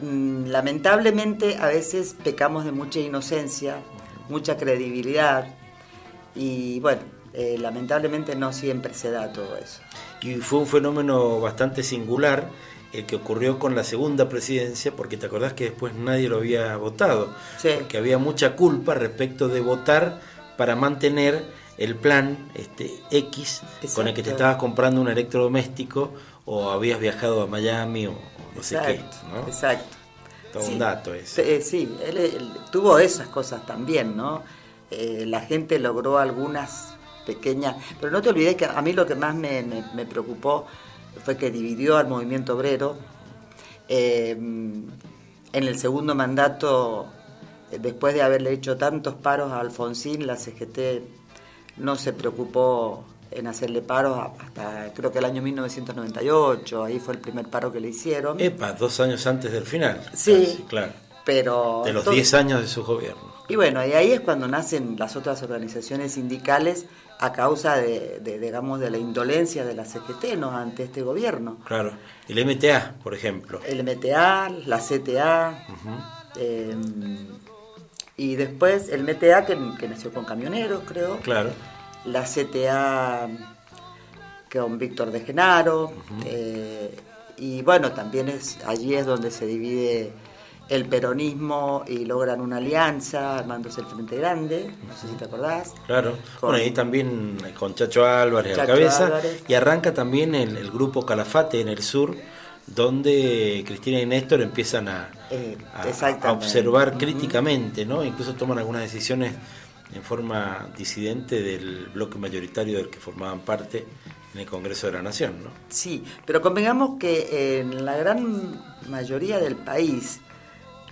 Mm, lamentablemente a veces pecamos de mucha inocencia, mucha credibilidad y bueno, eh, lamentablemente no siempre se da todo eso. Y fue un fenómeno bastante singular el que ocurrió con la segunda presidencia, porque te acordás que después nadie lo había votado, que había mucha culpa respecto de votar para mantener el plan este X con el que te estabas comprando un electrodoméstico o habías viajado a Miami o, no sé qué, ¿no? Exacto. Todo un dato ese. Eh, sí, él, tuvo esas cosas también, ¿no? Eh, la gente logró algunas pequeñas, pero no te olvides que a mí lo que más me, me preocupó fue que dividió al movimiento obrero. Eh, en el segundo mandato, después de haberle hecho tantos paros a Alfonsín, la CGT no se preocupó en hacerle paros hasta creo que el año 1998, ahí fue el primer paro que le hicieron. Epa, dos años antes del final. Sí, claro. Pero de los 10 años de su gobierno. Y bueno, y ahí es cuando nacen las otras organizaciones sindicales a causa de, digamos, de la indolencia de la CGT ¿no? ante este gobierno. Claro. El MTA, por ejemplo. El MTA, la CTA, em, y después el MTA que, nació con camioneros, creo. Claro. La CTA con Víctor de Genaro. Eh, y bueno, también es allí es donde se divide el peronismo y logran una alianza armándose el Frente Grande, no sé si te acordás. Claro, bueno, ahí también con Chacho Álvarez a la cabeza, y arranca también el, grupo Calafate en el sur, donde Cristina y Néstor empiezan a, eh, observar críticamente, ¿no? Incluso toman algunas decisiones en forma disidente del bloque mayoritario del que formaban parte en el Congreso de la Nación, ¿no? Sí, pero convengamos que en la gran mayoría del país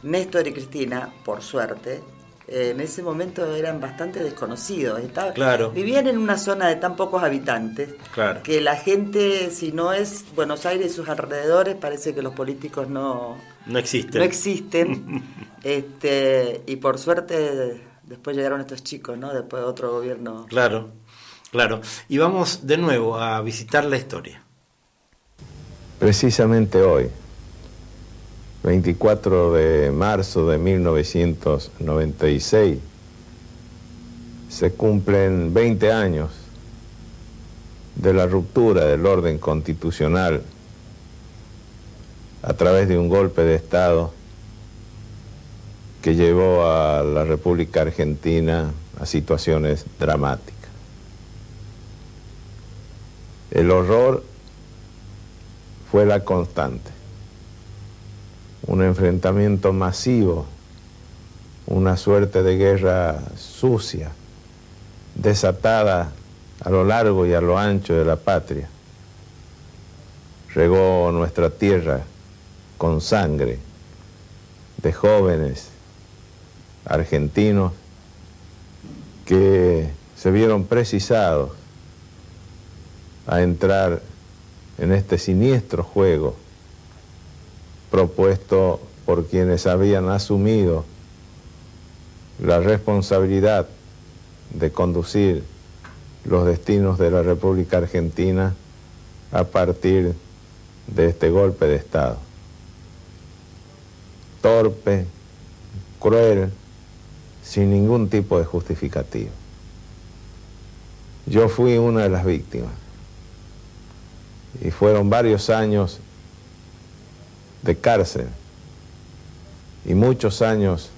Néstor y Cristina, por suerte, en ese momento eran bastante desconocidos. claro. Vivían en una zona de tan pocos habitantes que la gente, si no es Buenos Aires y sus alrededores, parece que los políticos no, no existen. No existen. este, y por suerte después llegaron estos chicos, ¿no? Después de otro gobierno. Claro, claro. Y vamos de nuevo a visitar la historia. Precisamente hoy, 24 de marzo de 1996, se cumplen 20 años de la ruptura del orden constitucional a través de un golpe de Estado que llevó a la República Argentina a situaciones dramáticas. El horror fue la constante un enfrentamiento masivo, una suerte de guerra sucia, desatada a lo largo y a lo ancho de la patria. Regó nuestra tierra con sangre de jóvenes argentinos que se vieron precisados a entrar en este siniestro juego propuesto por quienes habían asumido la responsabilidad de conducir los destinos de la República Argentina a partir de este golpe de Estado. Torpe, cruel, sin ningún tipo de justificativo. Yo fui una de las víctimas. Y fueron varios años de cárcel y muchos años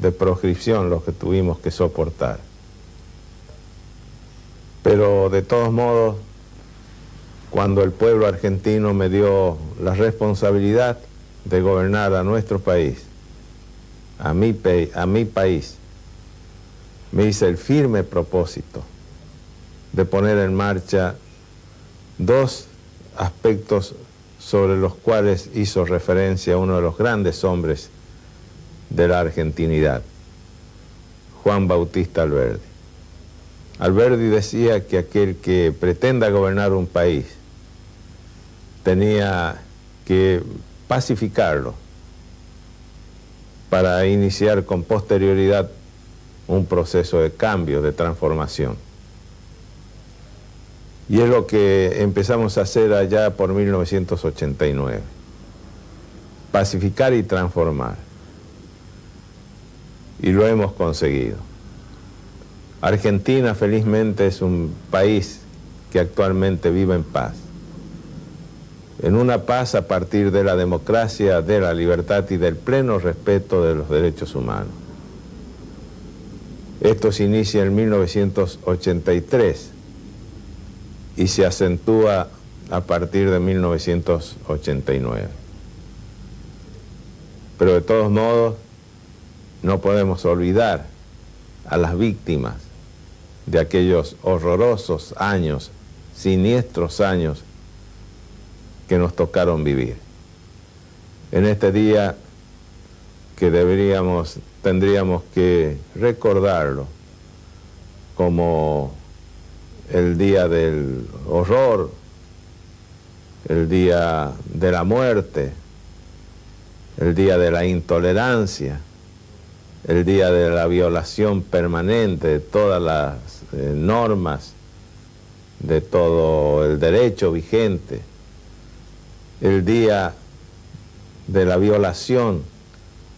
de proscripción los que tuvimos que soportar. Pero de todos modos, cuando el pueblo argentino me dio la responsabilidad de gobernar a nuestro país, a mi, a mi país, me hice el firme propósito de poner en marcha dos aspectos sobre los cuales hizo referencia uno de los grandes hombres de la argentinidad, Juan Bautista Alberdi. Alberdi decía que aquel que pretenda gobernar un país tenía que pacificarlo para iniciar con posterioridad un proceso de cambio, de transformación. Y es lo que empezamos a hacer allá por 1989. Pacificar y transformar. Y lo hemos conseguido. Argentina felizmente es un país que actualmente vive en paz. En una paz a partir de la democracia, de la libertad y del pleno respeto de los derechos humanos. Esto se inicia en 1983 y se acentúa a partir de 1989. Pero de todos modos, no podemos olvidar a las víctimas de aquellos horrorosos años, siniestros años que nos tocaron vivir. En este día que deberíamos, tendríamos que recordarlo como el día del horror, el día de la muerte, el día de la intolerancia, el día de la violación permanente de todas las eh, normas, de todo el derecho vigente, el día de la violación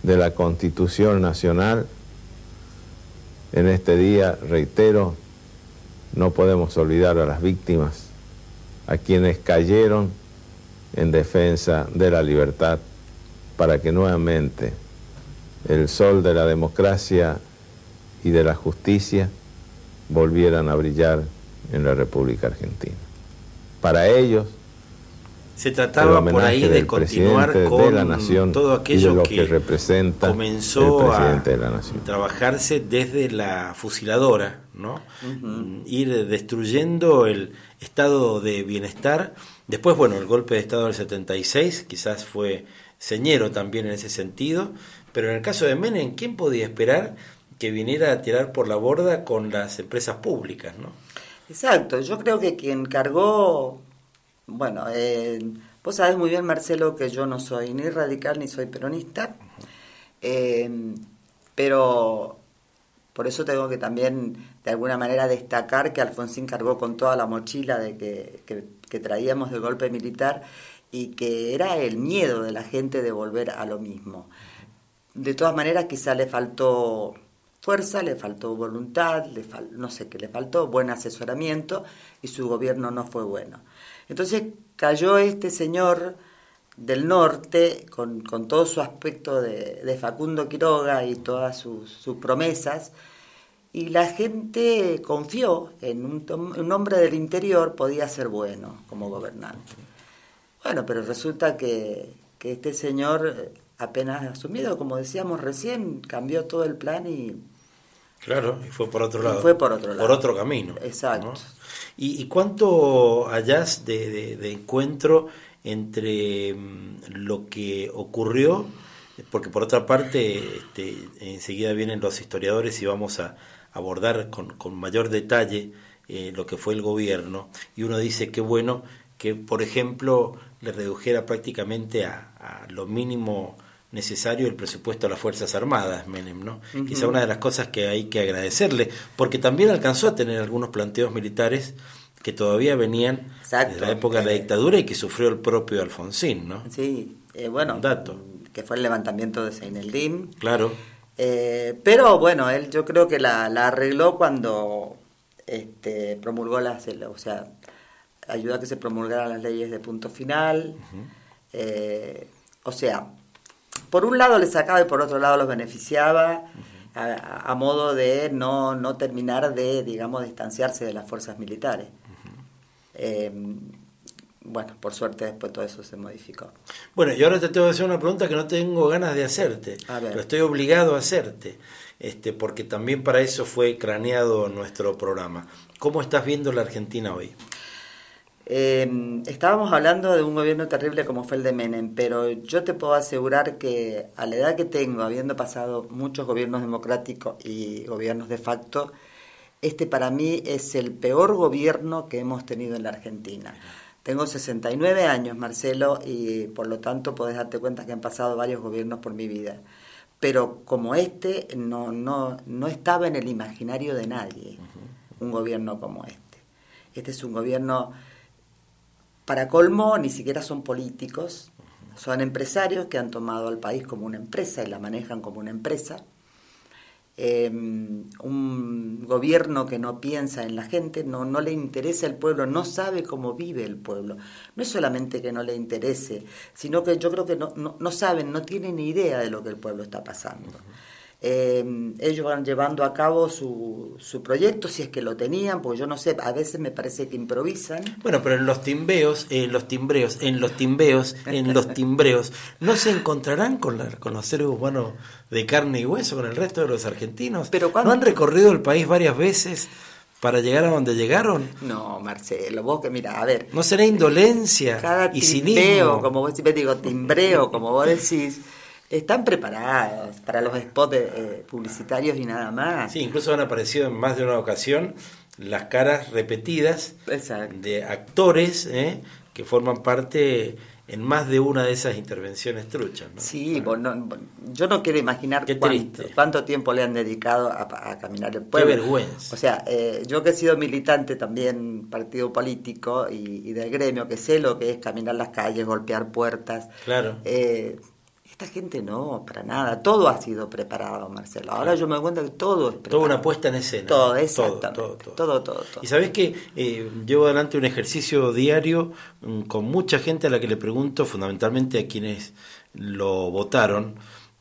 de la Constitución Nacional. En este día, reitero, no podemos olvidar a las víctimas, a quienes cayeron en defensa de la libertad para que nuevamente el sol de la democracia y de la justicia volvieran a brillar en la República Argentina. Para ellos, se trataba por ahí de continuar con la nación todo aquello que, representa comenzó el presidente de la nación. a trabajarse desde la fusiladora, ¿no? Ir destruyendo el estado de bienestar. Después, bueno, el golpe de estado del 76 quizás fue señero también en ese sentido, pero en el caso de Menem, ¿quién podía esperar que viniera a tirar por la borda con las empresas públicas, ¿no? Exacto, yo creo que quien cargó bueno, eh, vos sabés muy bien, Marcelo, que yo no soy ni radical ni soy peronista, eh, pero por eso tengo que también, de alguna manera, destacar que Alfonsín cargó con toda la mochila de que, traíamos del golpe militar y que era el miedo de la gente de volver a lo mismo. De todas maneras, quizá le faltó fuerza, le faltó voluntad, le no sé qué le faltó, buen asesoramiento y su gobierno no fue bueno. Entonces cayó este señor del norte con, todo su aspecto de, Facundo Quiroga y todas sus, promesas, y la gente confió en un, un, hombre del interior podía ser bueno como gobernante. Bueno, pero resulta que, que este señor eh, apenas asumido, como decíamos recién, cambió todo el plan y... Claro, y fue por otro lado. fue por otro lado. Por otro camino. Exacto. ¿Y, cuánto hayas de, encuentro entre mm, lo que ocurrió? Porque por otra parte, este, enseguida vienen los historiadores y vamos a abordar con, mayor detalle eh, lo que fue el gobierno. Y uno dice que bueno que, por ejemplo, le redujera prácticamente a, a lo mínimo necesario el presupuesto a las Fuerzas Armadas, Menem, ¿no? Quizá una de las cosas que hay que agradecerle, porque también alcanzó a tener algunos planteos militares que todavía venían de la época de la dictadura y que sufrió el propio Alfonsín, ¿no? Sí, eh, bueno, dato. que fue el levantamiento de Seineldin. Claro. Eh, pero bueno, él yo creo que la, arregló cuando este, promulgó las, o sea, ayudó a que se promulgaran las leyes de punto final. Eh, o sea, por un lado les sacaba y por otro lado los beneficiaba a, modo de no, no terminar de, digamos, distanciarse de las fuerzas militares. Eh, bueno, por suerte después todo eso se modificó. Bueno, y ahora te tengo que hacer una pregunta que no tengo ganas de hacerte, pero estoy obligado a hacerte, este, porque también para eso fue craneado nuestro programa. ¿Cómo estás viendo la Argentina hoy? Eh, estábamos hablando de un gobierno terrible como fue el de Menem, pero yo te puedo asegurar que a la edad que tengo, habiendo pasado muchos gobiernos democráticos y gobiernos de facto, este para mí es el peor gobierno que hemos tenido en la Argentina. Tengo 69 años, Marcelo, y por lo tanto podés darte cuenta que han pasado varios gobiernos por mi vida. Pero como este, no, no, no estaba en el imaginario de nadie un gobierno como este. Este es un gobierno para colmo, ni siquiera son políticos, son empresarios que han tomado al país como una empresa y la manejan como una empresa. Em, un gobierno que no piensa en la gente, no, no le interesa el pueblo, no sabe cómo vive el pueblo. No es solamente que no le interese, sino que yo creo que no, no, saben, no tienen idea de lo que el pueblo está pasando. Eh, ellos van llevando a cabo su, su proyecto, si es que lo tenían, porque yo no sé, a veces me parece que improvisan. Bueno, pero en los timbeos, en los timbreos, en los timbeos, en los timbreos, ¿no se encontrarán con, la, con los seres humanos de carne y hueso, con el resto de los argentinos? Pero ¿No han recorrido el país varias veces? para llegar a donde llegaron? No, Marcelo, vos que mira, a ver. ¿No será indolencia cada y cinismo? como vos siempre digo, timbreo, como vos decís, están preparados para los spots eh, publicitarios y nada más. Sí, incluso han aparecido en más de una ocasión las caras repetidas de actores eh, que forman parte en más de una de esas intervenciones truchas. Sí, yo no quiero imaginar cuánto, tiempo le han dedicado a, caminar el pueblo. Qué vergüenza. O sea, eh, yo que he sido militante también, partido político y, y, del gremio, que sé lo que es caminar las calles, golpear puertas. Claro. Eh, esta gente no, para nada. Todo ha sido preparado, Marcelo. Ahora yo me doy cuenta que todo es preparado. Toda una puesta en escena. Todo, exactamente. Todo, todo, todo. Y sabes que eh, llevo adelante un ejercicio diario mm, con mucha gente a la que le pregunto, fundamentalmente a quienes lo votaron,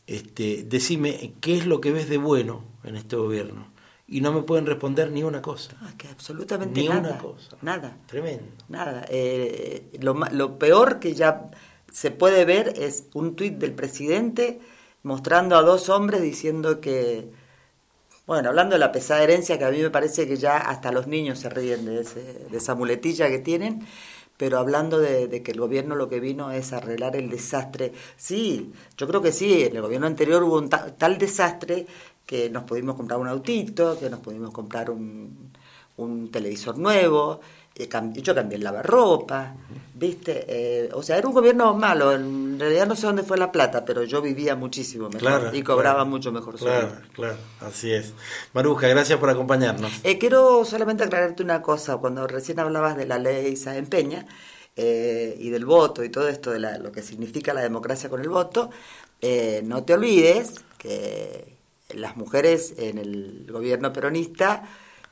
este, decime, ¿qué es lo que ves de bueno en este gobierno? Y no me pueden responder ni una cosa. Ah, que absolutamente ni nada. una cosa. Nada. Tremendo. Nada. Eh, lo, lo peor que ya se puede ver es un tuit del presidente mostrando a dos hombres diciendo que, bueno, hablando de la pesada herencia, que a mí me parece que ya hasta los niños se ríen de, de esa muletilla que tienen, pero hablando de, que el gobierno lo que vino es arreglar el desastre. Sí, yo creo que sí, en el gobierno anterior hubo un tal desastre que nos pudimos comprar un autito, que nos pudimos comprar un, un televisor nuevo, yo cambié el lavarropa, ¿viste? Eh, o sea, era un gobierno malo, en realidad no sé dónde fue la plata, pero yo vivía muchísimo mejor y cobraba mucho mejor. Claro, claro, así es. Maruja, gracias por acompañarnos. Eh, quiero solamente aclararte una cosa, cuando recién hablabas de la ley Sáenz Peña eh, y del voto y todo esto de lo que significa la democracia con el voto, no te olvides que las mujeres en el gobierno peronista,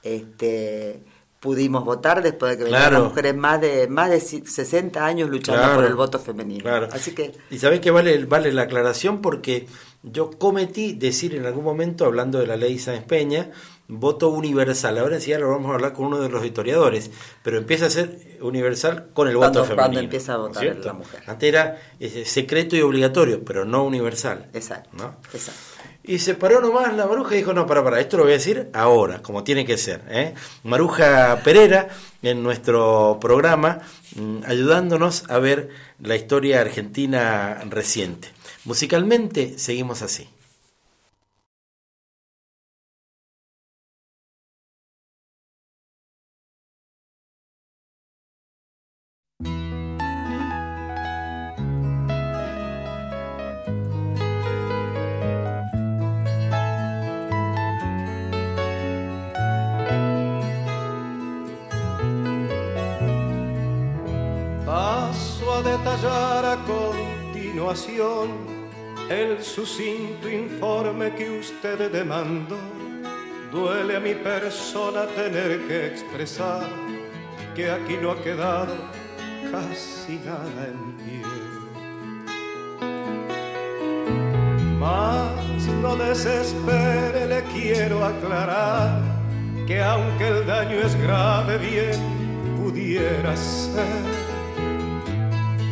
este pudimos votar después de que claro. las mujeres más de más de 60 años luchando por el voto femenino. Claro. Así que y sabés que vale vale la aclaración porque yo cometí decir en algún momento hablando de la ley Sáenz Peña voto universal. Ahora sí lo vamos a hablar con uno de los historiadores, pero empieza a ser universal con el voto femenino. Cuando empieza a votar la mujer. Antes era eh, secreto y obligatorio, pero no universal. Exacto. ¿no? Exacto. Y se paró nomás la Maruja y dijo, no, para, para, esto lo voy a decir ahora, como tiene que ser. ¿eh? Maruja Pereira, en nuestro programa, mm, ayudándonos a ver la historia argentina reciente. Musicalmente seguimos así. Sucinto informe que usted demandó Duele a mi persona tener que expresar que aquí no ha quedado casi nada en pie. Mas no desespere, le quiero aclarar que aunque el daño es grave, bien pudiera ser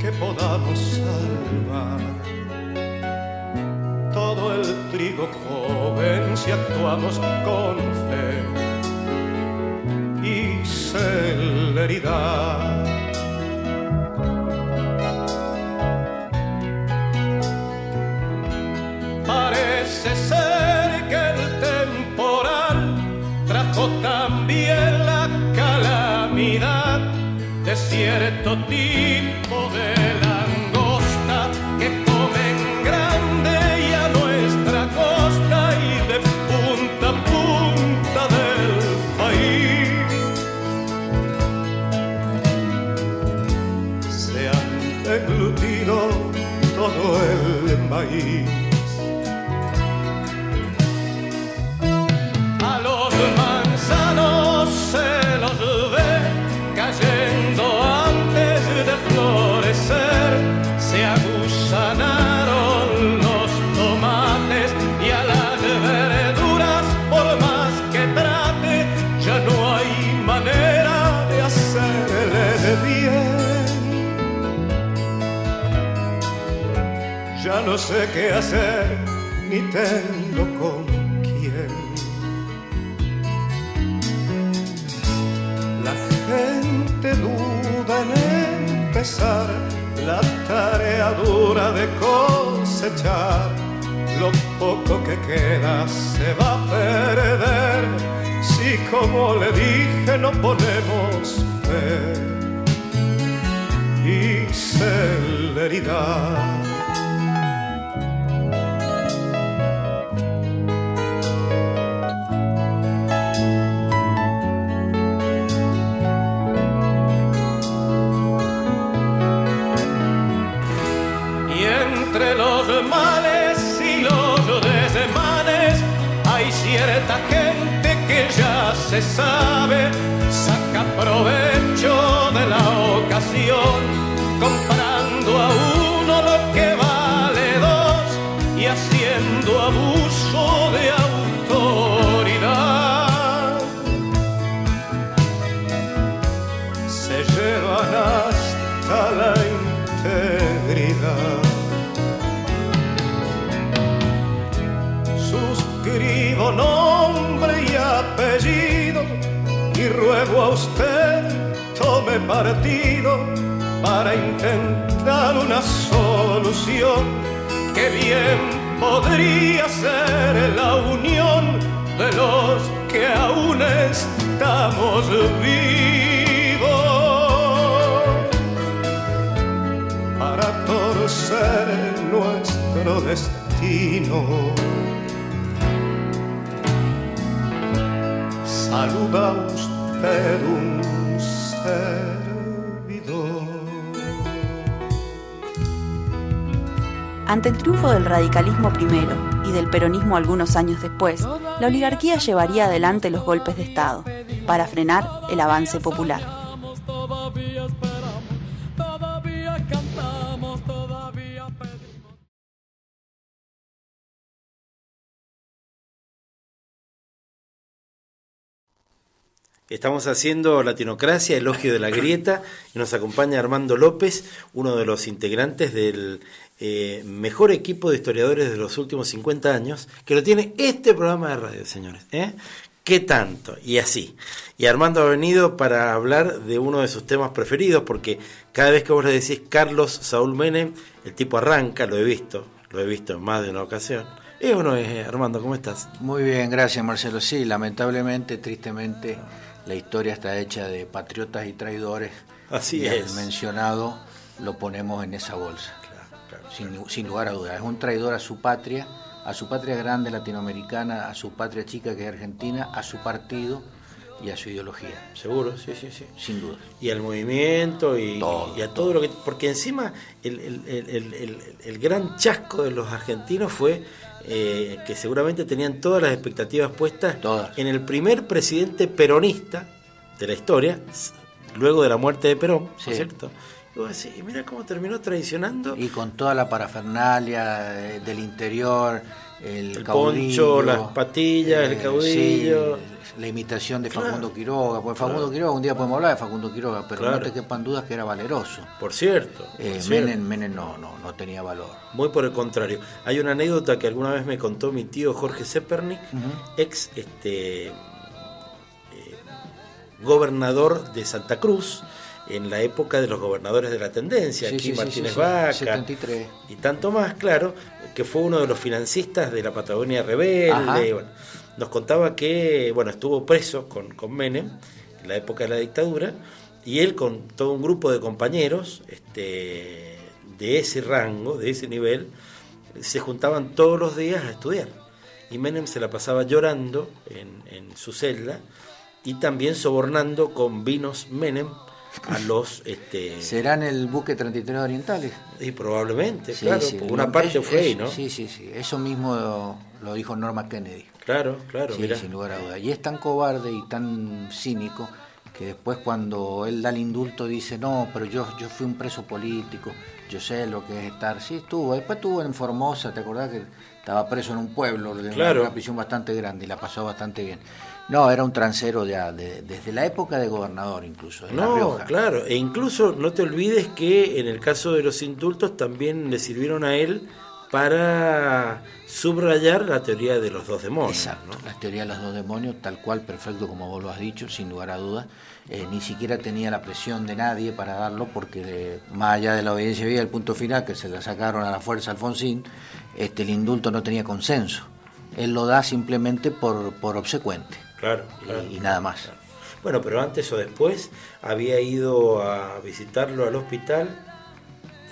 que podamos salvar todo el trigo joven si actuamos con fe y celeridad. Parece ser que el temporal trajo también la calamidad de cierto tipo no sé qué hacer, ni tengo con quién. La gente duda en empezar la tarea dura de cosechar. Lo poco que queda se va a perder si como le dije no ponemos fe y celeridad. Partido para intentar una solución que bien podría ser la unión de los que aún estamos vivos para torcer nuestro destino. Saluda usted un Ante el triunfo del radicalismo primero y del peronismo algunos años después, la oligarquía llevaría adelante los golpes de Estado para frenar el avance popular. Estamos haciendo Latinocracia, elogio de la grieta, y nos acompaña Armando López, uno de los integrantes del eh, mejor equipo de historiadores de los últimos 50 años, que lo tiene este programa de radio, señores. ¿eh? ¿Qué tanto? Y así. Y Armando ha venido para hablar de uno de sus temas preferidos, porque cada vez que vos le decís Carlos Saúl Menem, el tipo arranca, lo he visto, lo he visto en más de una ocasión. ¿Es o no es, Armando? ¿Cómo estás? Muy bien, gracias Marcelo. Sí, lamentablemente, tristemente, la historia está hecha de patriotas y traidores. Así y es. El mencionado lo ponemos en esa bolsa. Sin, sin lugar a dudas. Es un traidor a su patria, a su patria grande latinoamericana, a su patria chica que es Argentina, a su partido y a su ideología. Seguro, sí, sí, sí. Sin duda. y al movimiento y, Todo, y a todo lo que porque encima el, el- el- el- gran chasco de los argentinos fue eh, que seguramente tenían todas las expectativas puestas en el primer presidente peronista de la historia, luego de la muerte de Perón, ¿no Sí. es cierto? Y vos decís, y mira cómo terminó traicionando Y con toda la parafernalia eh, del interior, el, El caudillo, poncho, las patillas, el eh, caudillo. sí, la imitación de Claro. Facundo Quiroga. Porque Facundo Claro. Quiroga, un día podemos hablar de Facundo Quiroga, pero Claro. no te quepan dudas que era valeroso. Por cierto, Eh, por cierto. Menem, Menem no, no, no tenía valor. Muy por el contrario. Hay una anécdota que alguna vez me contó mi tío Jorge Zepernik, ex este, eh, gobernador de Santa Cruz, en la época de los gobernadores de la tendencia, Sí, aquí sí, Martínez sí, Vaca 73. y tanto más, claro, que fue uno de los financistas de la Patagonia Rebelde. Bueno, nos contaba que bueno estuvo preso con, con Menem en la época de la dictadura y él con todo un grupo de compañeros este, de ese rango, de ese nivel, se juntaban todos los días a estudiar. Y Menem se la pasaba llorando en, en su celda y también sobornando con vinos Menem a los... Este, ¿Serán el buque 33 orientales? y probablemente, Sí, claro, sí, una parte fue ahí, ¿no? Sí, sí, sí. Eso mismo lo dijo Norma Kennedy. Claro, claro, Sí, sin lugar a dudas. Y es tan cobarde y tan cínico que después cuando él da el indulto dice, no, pero yo, yo fui un preso político, yo sé lo que es estar. Sí, estuvo. Después estuvo en Formosa, ¿te acordás que estaba preso en un pueblo, de Claro. una prisión bastante grande y la pasó bastante bien? No, era un transero ya, de- desde la época de gobernador incluso, de La No, Rioja. claro, e incluso no te olvides que en el caso de los indultos también le sirvieron a él para subrayar la teoría de los dos demonios. Exacto, la teoría de los dos demonios, tal cual, perfecto como vos lo has dicho, sin lugar a dudas. Eh, ni siquiera tenía la presión de nadie para darlo, porque eh, más allá de la obediencia vía, el punto final, que se la sacaron a la fuerza Alfonsín, este, el indulto no tenía consenso. Él lo da simplemente por, por obsecuente. Claro, claro. Y, y nada más. Bueno, pero antes o después había ido a visitarlo al hospital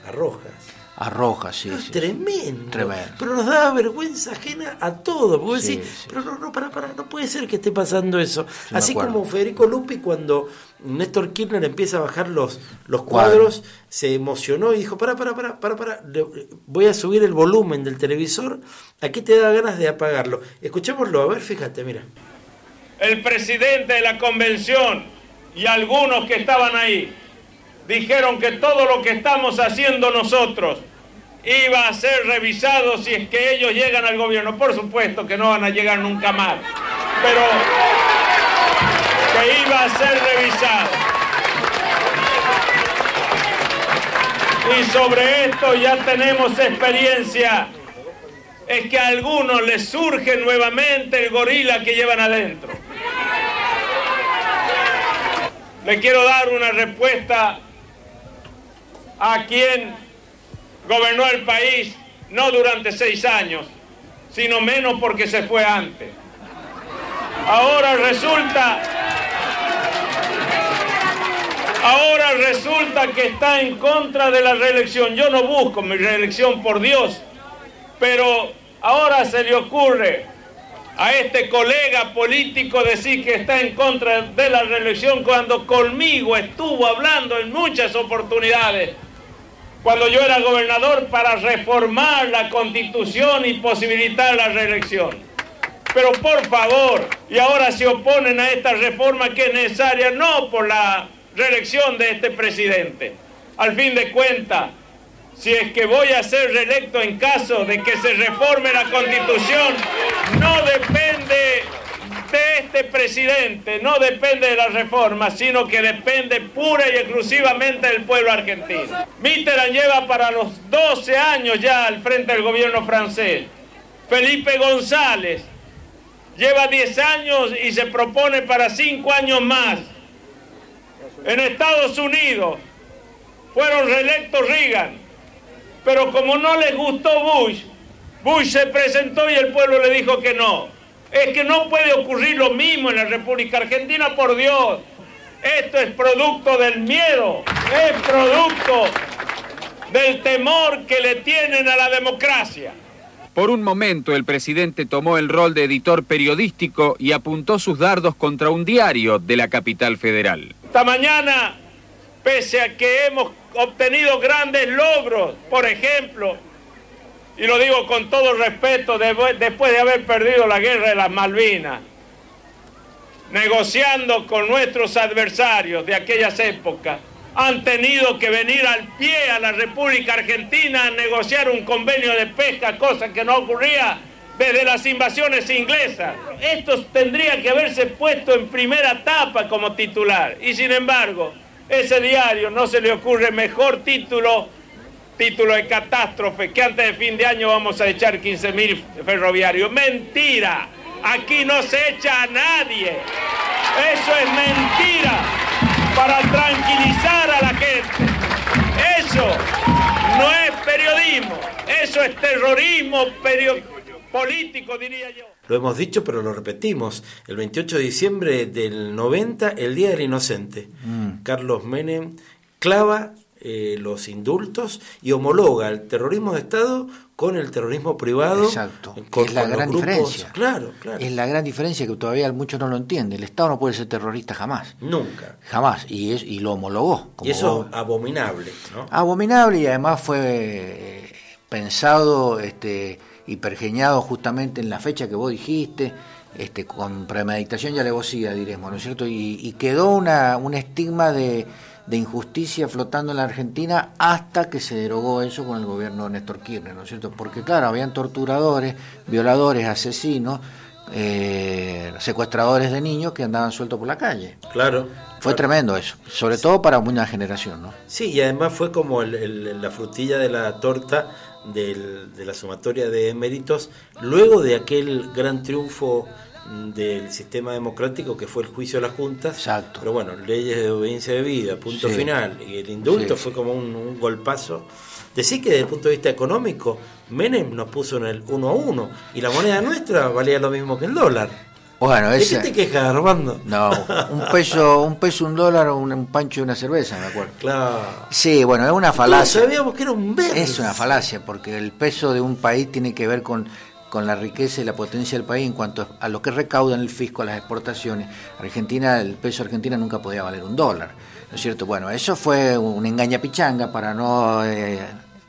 a Rojas. A Rojas, sí, sí. Tremendo. Tremendo. Pero nos daba vergüenza ajena a todo. Porque vos Sí, decís, pero no, no, para, para, no puede ser que esté pasando eso. Así como Federico Lupi cuando Néstor Kirchner empieza a bajar los, los cuadros, se emocionó y dijo, para, para, para, para, para, voy a subir el volumen del televisor. Aquí te da ganas de apagarlo. Escuchémoslo, a ver, fíjate, mira. El presidente de la convención y algunos que estaban ahí dijeron que todo lo que estamos haciendo nosotros iba a ser revisado si es que ellos llegan al gobierno. Por supuesto que no van a llegar nunca más, pero que iba a ser revisado. Y sobre esto ya tenemos experiencia. Es que a algunos les surge nuevamente el gorila que llevan adentro. Le quiero dar una respuesta a quien gobernó el país no durante seis años, sino menos porque se fue antes. Ahora resulta, ahora resulta que está en contra de la reelección. Yo no busco mi reelección por Dios, pero ahora se le ocurre a este colega político decir que está en contra de la reelección cuando conmigo estuvo hablando en muchas oportunidades, cuando yo era gobernador, para reformar la constitución y posibilitar la reelección. Pero por favor, y ahora se oponen a esta reforma que es necesaria no por la reelección de este presidente. Al fin de cuentas, si es que voy a ser reelecto en caso de que se reforme la constitución, no depende de este presidente, no depende de la reforma, sino que depende pura y exclusivamente del pueblo argentino. Mitterrand lleva para los 12 años ya al frente del gobierno francés. Felipe González lleva 10 años y se propone para 5 años más. En Estados Unidos fueron reelectos Reagan, pero como no les gustó Bush, Bush se presentó y el pueblo le dijo que no. Es que no puede ocurrir lo mismo en la República Argentina, por Dios. Esto es producto del miedo, es producto del temor que le tienen a la democracia. Por un momento el presidente tomó el rol de editor periodístico y apuntó sus dardos contra un diario de la capital federal. Esta mañana, pese a que hemos obtenido grandes logros, por ejemplo, y lo digo con todo respeto, después de haber perdido la guerra de las Malvinas, negociando con nuestros adversarios de aquellas épocas, han tenido que venir al pie a la República Argentina a negociar un convenio de pesca, cosa que no ocurría desde las invasiones inglesas. Esto tendría que haberse puesto en primera tapa como titular. Y sin embargo, ese diario no se le ocurre mejor título, título de catástrofe, que antes de fin de año vamos a echar 15.000 ferroviarios. Mentira. Aquí no se echa a nadie. Eso es mentira para tranquilizar a la gente. Eso no es periodismo, eso es terrorismo político, diría yo. Lo hemos dicho, pero lo repetimos. El 28 de diciembre del 90, el Día del Inocente. Mm. Carlos Menem clava eh, los indultos y homologa el terrorismo de Estado con el terrorismo privado. Exacto. Con, es la con gran grupos- diferencia. Claro, claro. Es la gran diferencia que todavía muchos no lo entienden. El Estado no puede ser terrorista jamás. Nunca. Jamás. Y, es, y lo homologó. como Y eso vos- abominable, ¿no? abominable y además fue eh, pensado este, y pergeñado justamente en la fecha que vos dijiste, este, con premeditación y alevosía, diremos, ¿no es cierto? Y, y quedó una, un estigma de, de injusticia flotando en la Argentina hasta que se derogó eso con el gobierno de Néstor Kirchner, ¿no es cierto? Porque claro, habían torturadores, violadores, asesinos, eh, secuestradores de niños que andaban sueltos por la calle. Claro. Fue tremendo eso, sobre todo para una generación, ¿no? Sí, y además fue como el- el- la frutilla de la torta del- de la sumatoria de méritos, luego de aquel gran triunfo del sistema democrático que fue el juicio de las juntas. Exacto. Pero bueno, leyes de obediencia de vida, punto Sí. final. Y el indulto Sí, fue como un, un golpazo. Decir que desde el punto de vista económico, Menem nos puso en el 1 a 1 y la moneda nuestra valía lo mismo que el dólar. Bueno, ¿De ese- qué te quejas, Armando? No, un peso, un peso, un dólar, un, un pancho y una cerveza, me acuerdo. Claro. Sí, bueno, es una falacia. Todos sabíamos que era un verso. Es una falacia, porque el peso de un país tiene que ver con, con la riqueza y la potencia del país en cuanto a lo que recauda en el fisco, a las exportaciones. Argentina, el peso argentino nunca podía valer un dólar, ¿no es cierto? Bueno, eso fue un engaña pichanga para no... eh,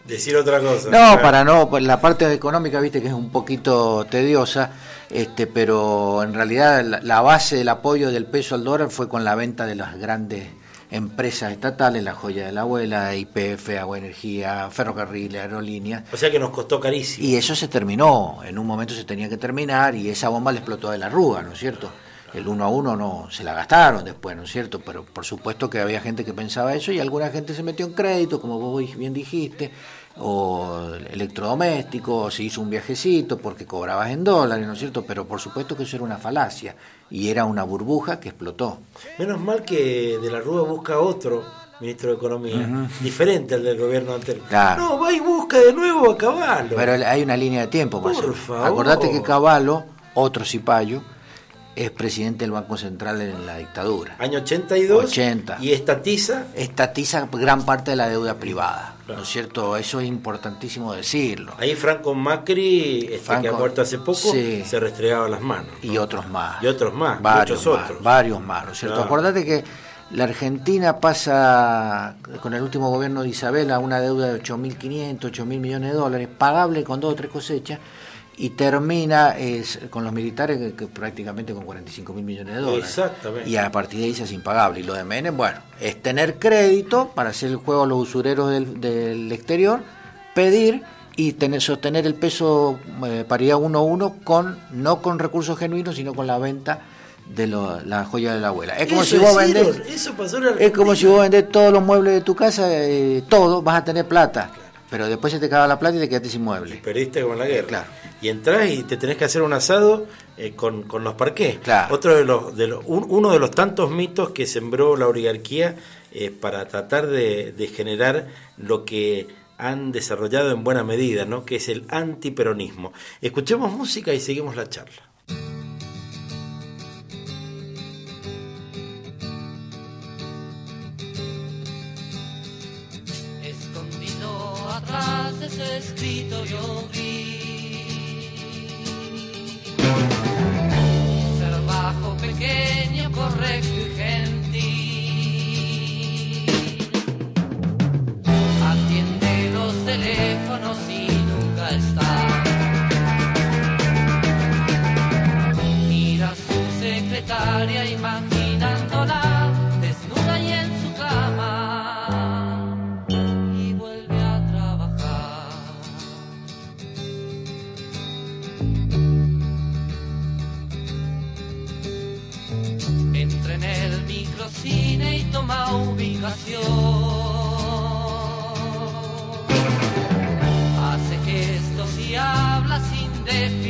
Decir otra cosa. no, Claro. para no, pues la parte económica, viste que es un poquito tediosa, este, pero en realidad la, la base del apoyo del peso al dólar fue con la venta de las grandes empresas estatales, la joya de la abuela, IPF, Agua Energía, Ferrocarril, Aerolíneas. O sea que nos costó carísimo. Y eso se terminó, en un momento se tenía que terminar y esa bomba le explotó de la arruga, ¿no es cierto? El uno a uno no se la gastaron después, ¿no es cierto? Pero por supuesto que había gente que pensaba eso y alguna gente se metió en crédito, como vos bien dijiste, o electrodoméstico, o se hizo un viajecito porque cobrabas en dólares, ¿no es cierto? Pero por supuesto que eso era una falacia y era una burbuja que explotó. Menos mal que de la Rúa busca otro ministro de Economía, diferente al del gobierno anterior. Claro. No, va y busca de nuevo a Caballo. Pero hay una línea de tiempo, Por favor. Acordate que Caballo, otro cipayo, es presidente del Banco Central en la dictadura. Año 82. 80. Y estatiza. Estatiza gran parte de la deuda privada. ¿No es cierto? Eso es importantísimo decirlo. Ahí Franco Macri, este que Franco, ha muerto hace poco, sí. se restregaba las manos. Y otros más. Y otros más, Varios muchos más, otros. varios más, ¿no es cierto? Claro. Acordate que la Argentina pasa con el último gobierno de Isabel a una deuda de 8.500, 8.000 millones de dólares, pagable con dos o tres cosechas, y termina es, con los militares que, que prácticamente con 45 mil millones de dólares. Exactamente. Y a partir de ahí se hace impagable. Y lo de Menem, bueno, es tener crédito para hacer el juego a los usureros del, del exterior, pedir y tener, sostener el peso eh, paridad 1 a 1 con, no con recursos genuinos, sino con la venta de lo- la joya de la abuela. Es como Eso si vos hicieron, vendés, Eso pasó en es como si vos vendés todos los muebles de tu casa, eh, todo, vas a tener plata. Pero después se te acaba la plata y te quedaste sin muebles. Perdiste como en la guerra. Claro. Y entras y te tenés que hacer un asado eh, con, con los parqués. Claro. Otro de los, de los- un- uno de los tantos mitos que sembró la oligarquía eh, para tratar de, de generar lo que han desarrollado en buena medida, ¿no? que es el antiperonismo. Escuchemos música y seguimos la charla. Escondido atrás de ese escritorio gris. Ser trabajo pequeño, correcto y gentil. Atiende los teléfonos y nunca está. Mira a su secretaria y manda toma ubicación. Hace gestos y habla sin definición.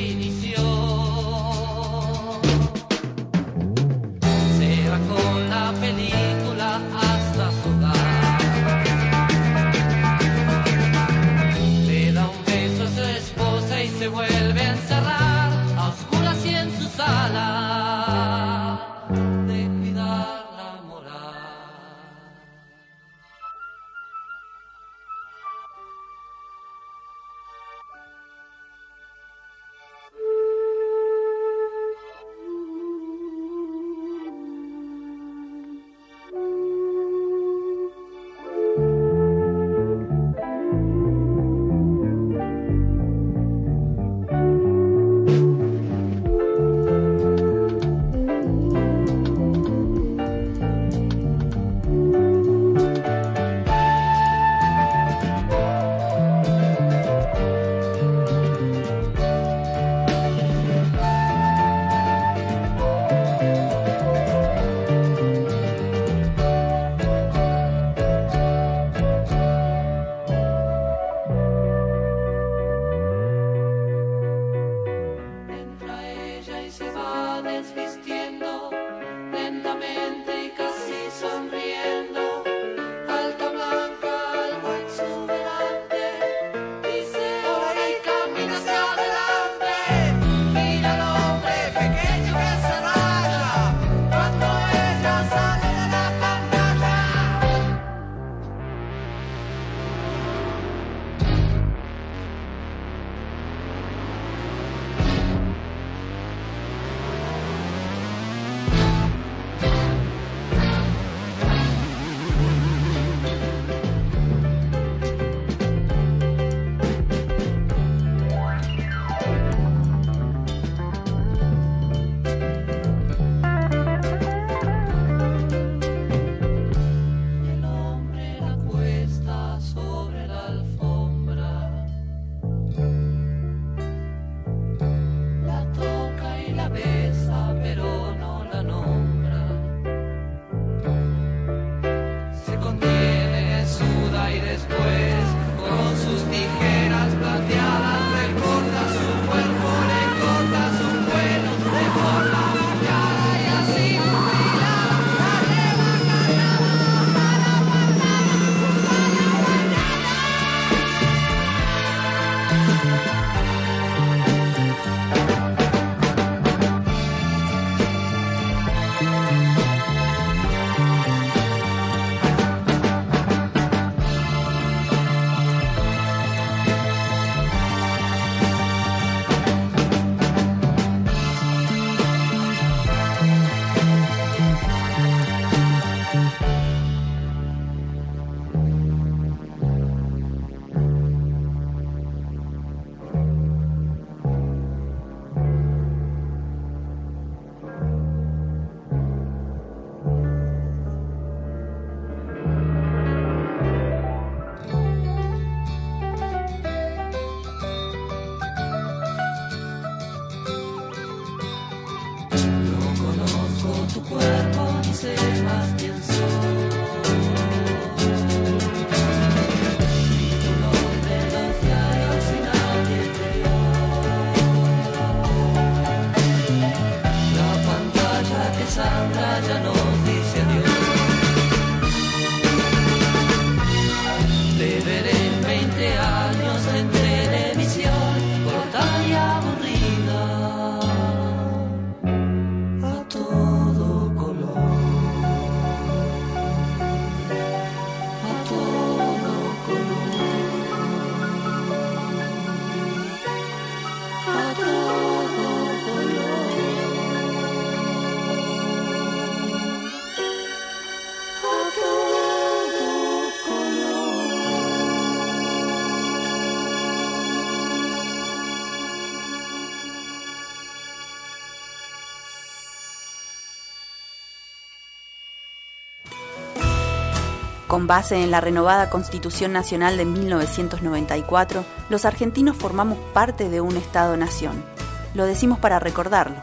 Con base en la renovada Constitución Nacional de 1994, los argentinos formamos parte de un Estado-nación. Lo decimos para recordarlo,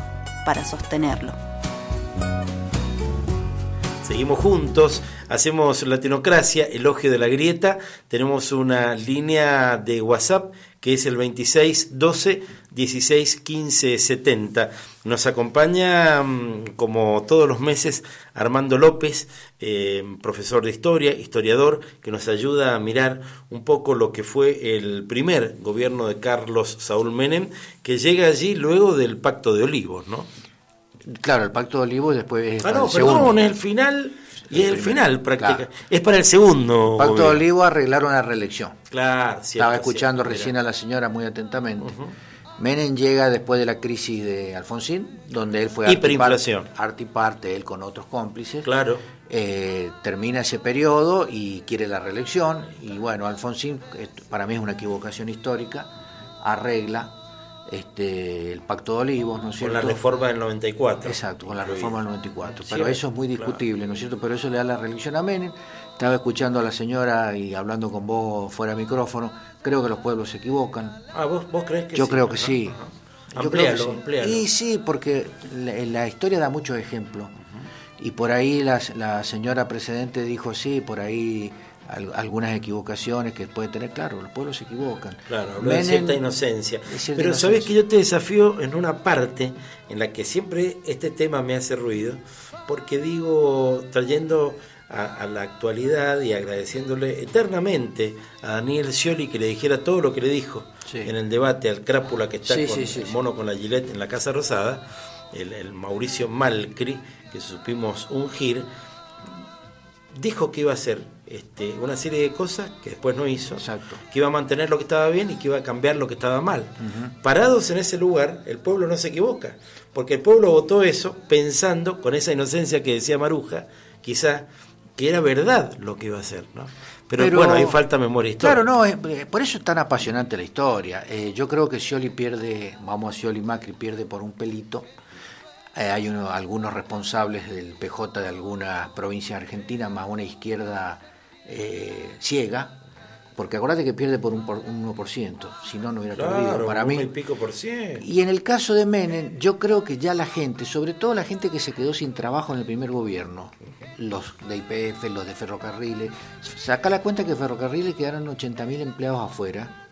para sostenerlo. Seguimos juntos, hacemos Latinocracia, elogio de la grieta, tenemos una línea de WhatsApp que es el 26 12 16 15 70. Nos acompaña, mm, como todos los meses, Armando López, eh, profesor de historia, historiador, que nos ayuda a mirar un poco lo que fue el primer gobierno de Carlos Saúl Menem, que llega allí luego del Pacto de Olivos, ¿no? Claro, el Pacto de Olivos después es Ah, no, el perdón, el final y el primer, final prácticamente. claro. Es para el segundo. Pacto de. Olivos arreglaron la reelección. Claro, cierto, Estaba escuchando cierto, recién a la señora muy atentamente. Menem llega después de la crisis de Alfonsín, donde él fue Hiperinflación. artipar- artiparte, él con otros cómplices. Claro. Eh, termina ese periodo y quiere la reelección. Y bueno, Alfonsín, para mí es una equivocación histórica, arregla este, el Pacto de Olivos, ¿no es Con cierto? la reforma del 94. Exacto, con la reforma del 94. Sí, Pero eso es muy claro. discutible, ¿no es cierto? Pero eso le da la reelección a Menem. Estaba escuchando a la señora y hablando con vos fuera de micrófono. Creo que los pueblos se equivocan. Ah, ¿vos, vos crees que Yo sí? creo que sí. Yo creo que sí. Y sí, porque la, la historia da muchos ejemplos. Y por ahí la, la señora precedente dijo, sí, por ahí algunas equivocaciones que puede tener. Claro, los pueblos se equivocan. Claro, habló de Menem- cierta inocencia. de cierta Pero sabes inocencia. que yo te desafío en una parte en la que siempre este tema me hace ruido, porque digo, trayendo a, a la actualidad y agradeciéndole eternamente a Daniel Scioli que le dijera todo lo que le dijo en el debate al crápula que está Sí, con sí, el mono con la gilet en la Casa Rosada, el, el Mauricio Malcri, que supimos ungir, dijo que iba a hacer este, una serie de cosas que después no hizo, que iba a mantener lo que estaba bien y que iba a cambiar lo que estaba mal. Parados en ese lugar, el pueblo no se equivoca, porque el pueblo votó eso pensando, con esa inocencia que decía Maruja, quizá que era verdad lo que iba a hacer, ¿no? Pero, Pero- bueno, ahí falta memoria histórica. Claro, no, es- eh, por eso es tan apasionante la historia. Eh, yo creo que Scioli pierde, vamos a Scioli Macri pierde por un pelito. Eh, hay uno- algunos responsables del PJ de algunas provincias argentinas, más una izquierda eh, ciega, porque acordate que pierde por un, por, un 1%, si no, no hubiera Claro, perdido. Para mí, y pico por ciento. y en el caso de Menem, yo creo que ya la gente, sobre todo la gente que se quedó sin trabajo en el primer gobierno, los de IPF, los de ferrocarriles, saca la cuenta que ferrocarriles quedaron 80.000 empleados afuera,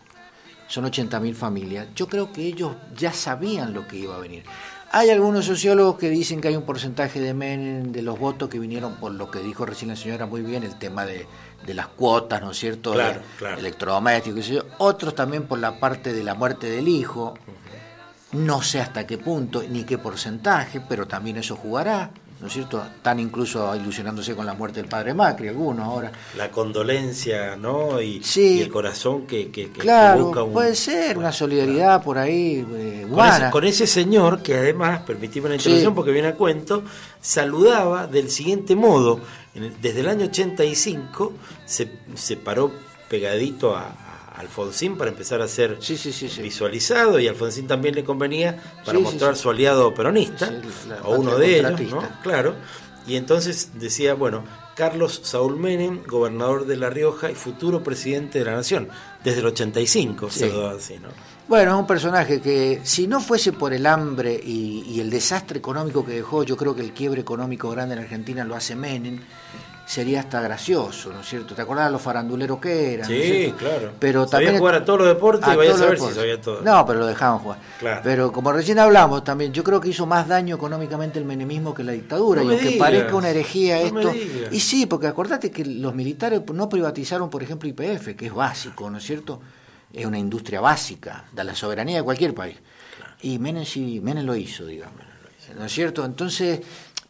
son 80.000 familias. Yo creo que ellos ya sabían lo que iba a venir. Hay algunos sociólogos que dicen que hay un porcentaje de Menem, de los votos que vinieron por lo que dijo recién la señora muy bien, el tema de, de las cuotas, ¿no es cierto? Claro, De- claro. Electrodomésticos, yo. Otros también por la parte de la muerte del hijo. No sé hasta qué punto ni qué porcentaje, pero también eso jugará, ¿no es cierto? Están incluso ilusionándose con la muerte del padre Macri, algunos ahora. La condolencia, ¿no? Y, Sí. y el corazón que, que, Claro, busca un... puede ser una solidaridad por ahí eh, Con ese, con ese señor que además, permitime una interrupción Sí. porque viene a cuento, saludaba del siguiente modo. Desde el año 85 se, se paró pegadito a Alfonsín para empezar a ser visualizado y Alfonsín también le convenía para mostrar su aliado peronista, la o uno de ellos. ¿no? Claro. Y entonces decía, bueno, Carlos Saúl Menem, gobernador de La Rioja y futuro presidente de la Nación, desde el 85, Sí. saludaba así, ¿no? Bueno, es un personaje que si no fuese por el hambre y, y el desastre económico que dejó, yo creo que el quiebre económico grande en Argentina lo hace Menem, sería hasta gracioso, ¿no es cierto? ¿Te acordás de los faranduleros que eran? ¿no es Sí, claro. Pero Sabía también jugar a todos los deportes y a vaya a saber si sabía todo. No, pero lo dejaban jugar. Claro. Pero como recién hablamos también, yo creo que hizo más daño económicamente el menemismo que la dictadura. No y aunque digas. parezca una herejía No esto. Y sí, porque acordate que los militares no privatizaron, por ejemplo, IPF, que es básico, ¿no es cierto? Es una industria básica de la soberanía de cualquier país. Y Menem sí, Menem lo hizo, digamos. ¿No es cierto? Entonces,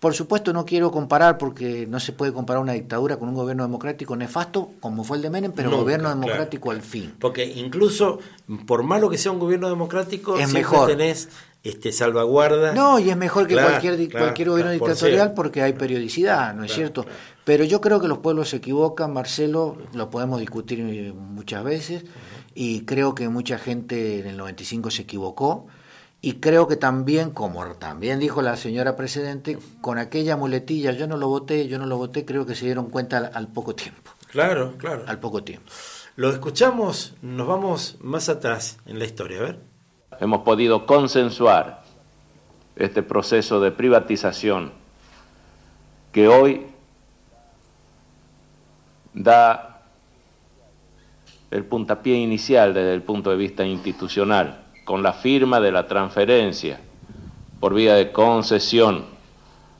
por supuesto no quiero comparar porque no se puede comparar una dictadura con un gobierno democrático nefasto como fue el de Menem, pero Nunca, gobierno claro. democrático al fin. Porque incluso, por malo que sea un gobierno democrático, Es siempre mejor. tenés este, salvaguardas. No, y es mejor que Claro, cualquier, claro, cualquier gobierno por dictatorial porque hay periodicidad, ¿no es cierto? Pero yo creo que los pueblos se equivocan, Marcelo, lo podemos discutir eh, muchas veces, y creo que mucha gente en el 95 se equivocó, y creo que también, como también dijo la señora precedente, con aquella muletilla, yo no lo voté, yo no lo voté, creo que se dieron cuenta al, al poco tiempo. Claro, claro. Al poco tiempo. Lo escuchamos, nos vamos más atrás en la historia, a ver. hemos podido consensuar este proceso de privatización que hoy da el puntapié inicial desde el punto de vista institucional, con la firma de la transferencia por vía de concesión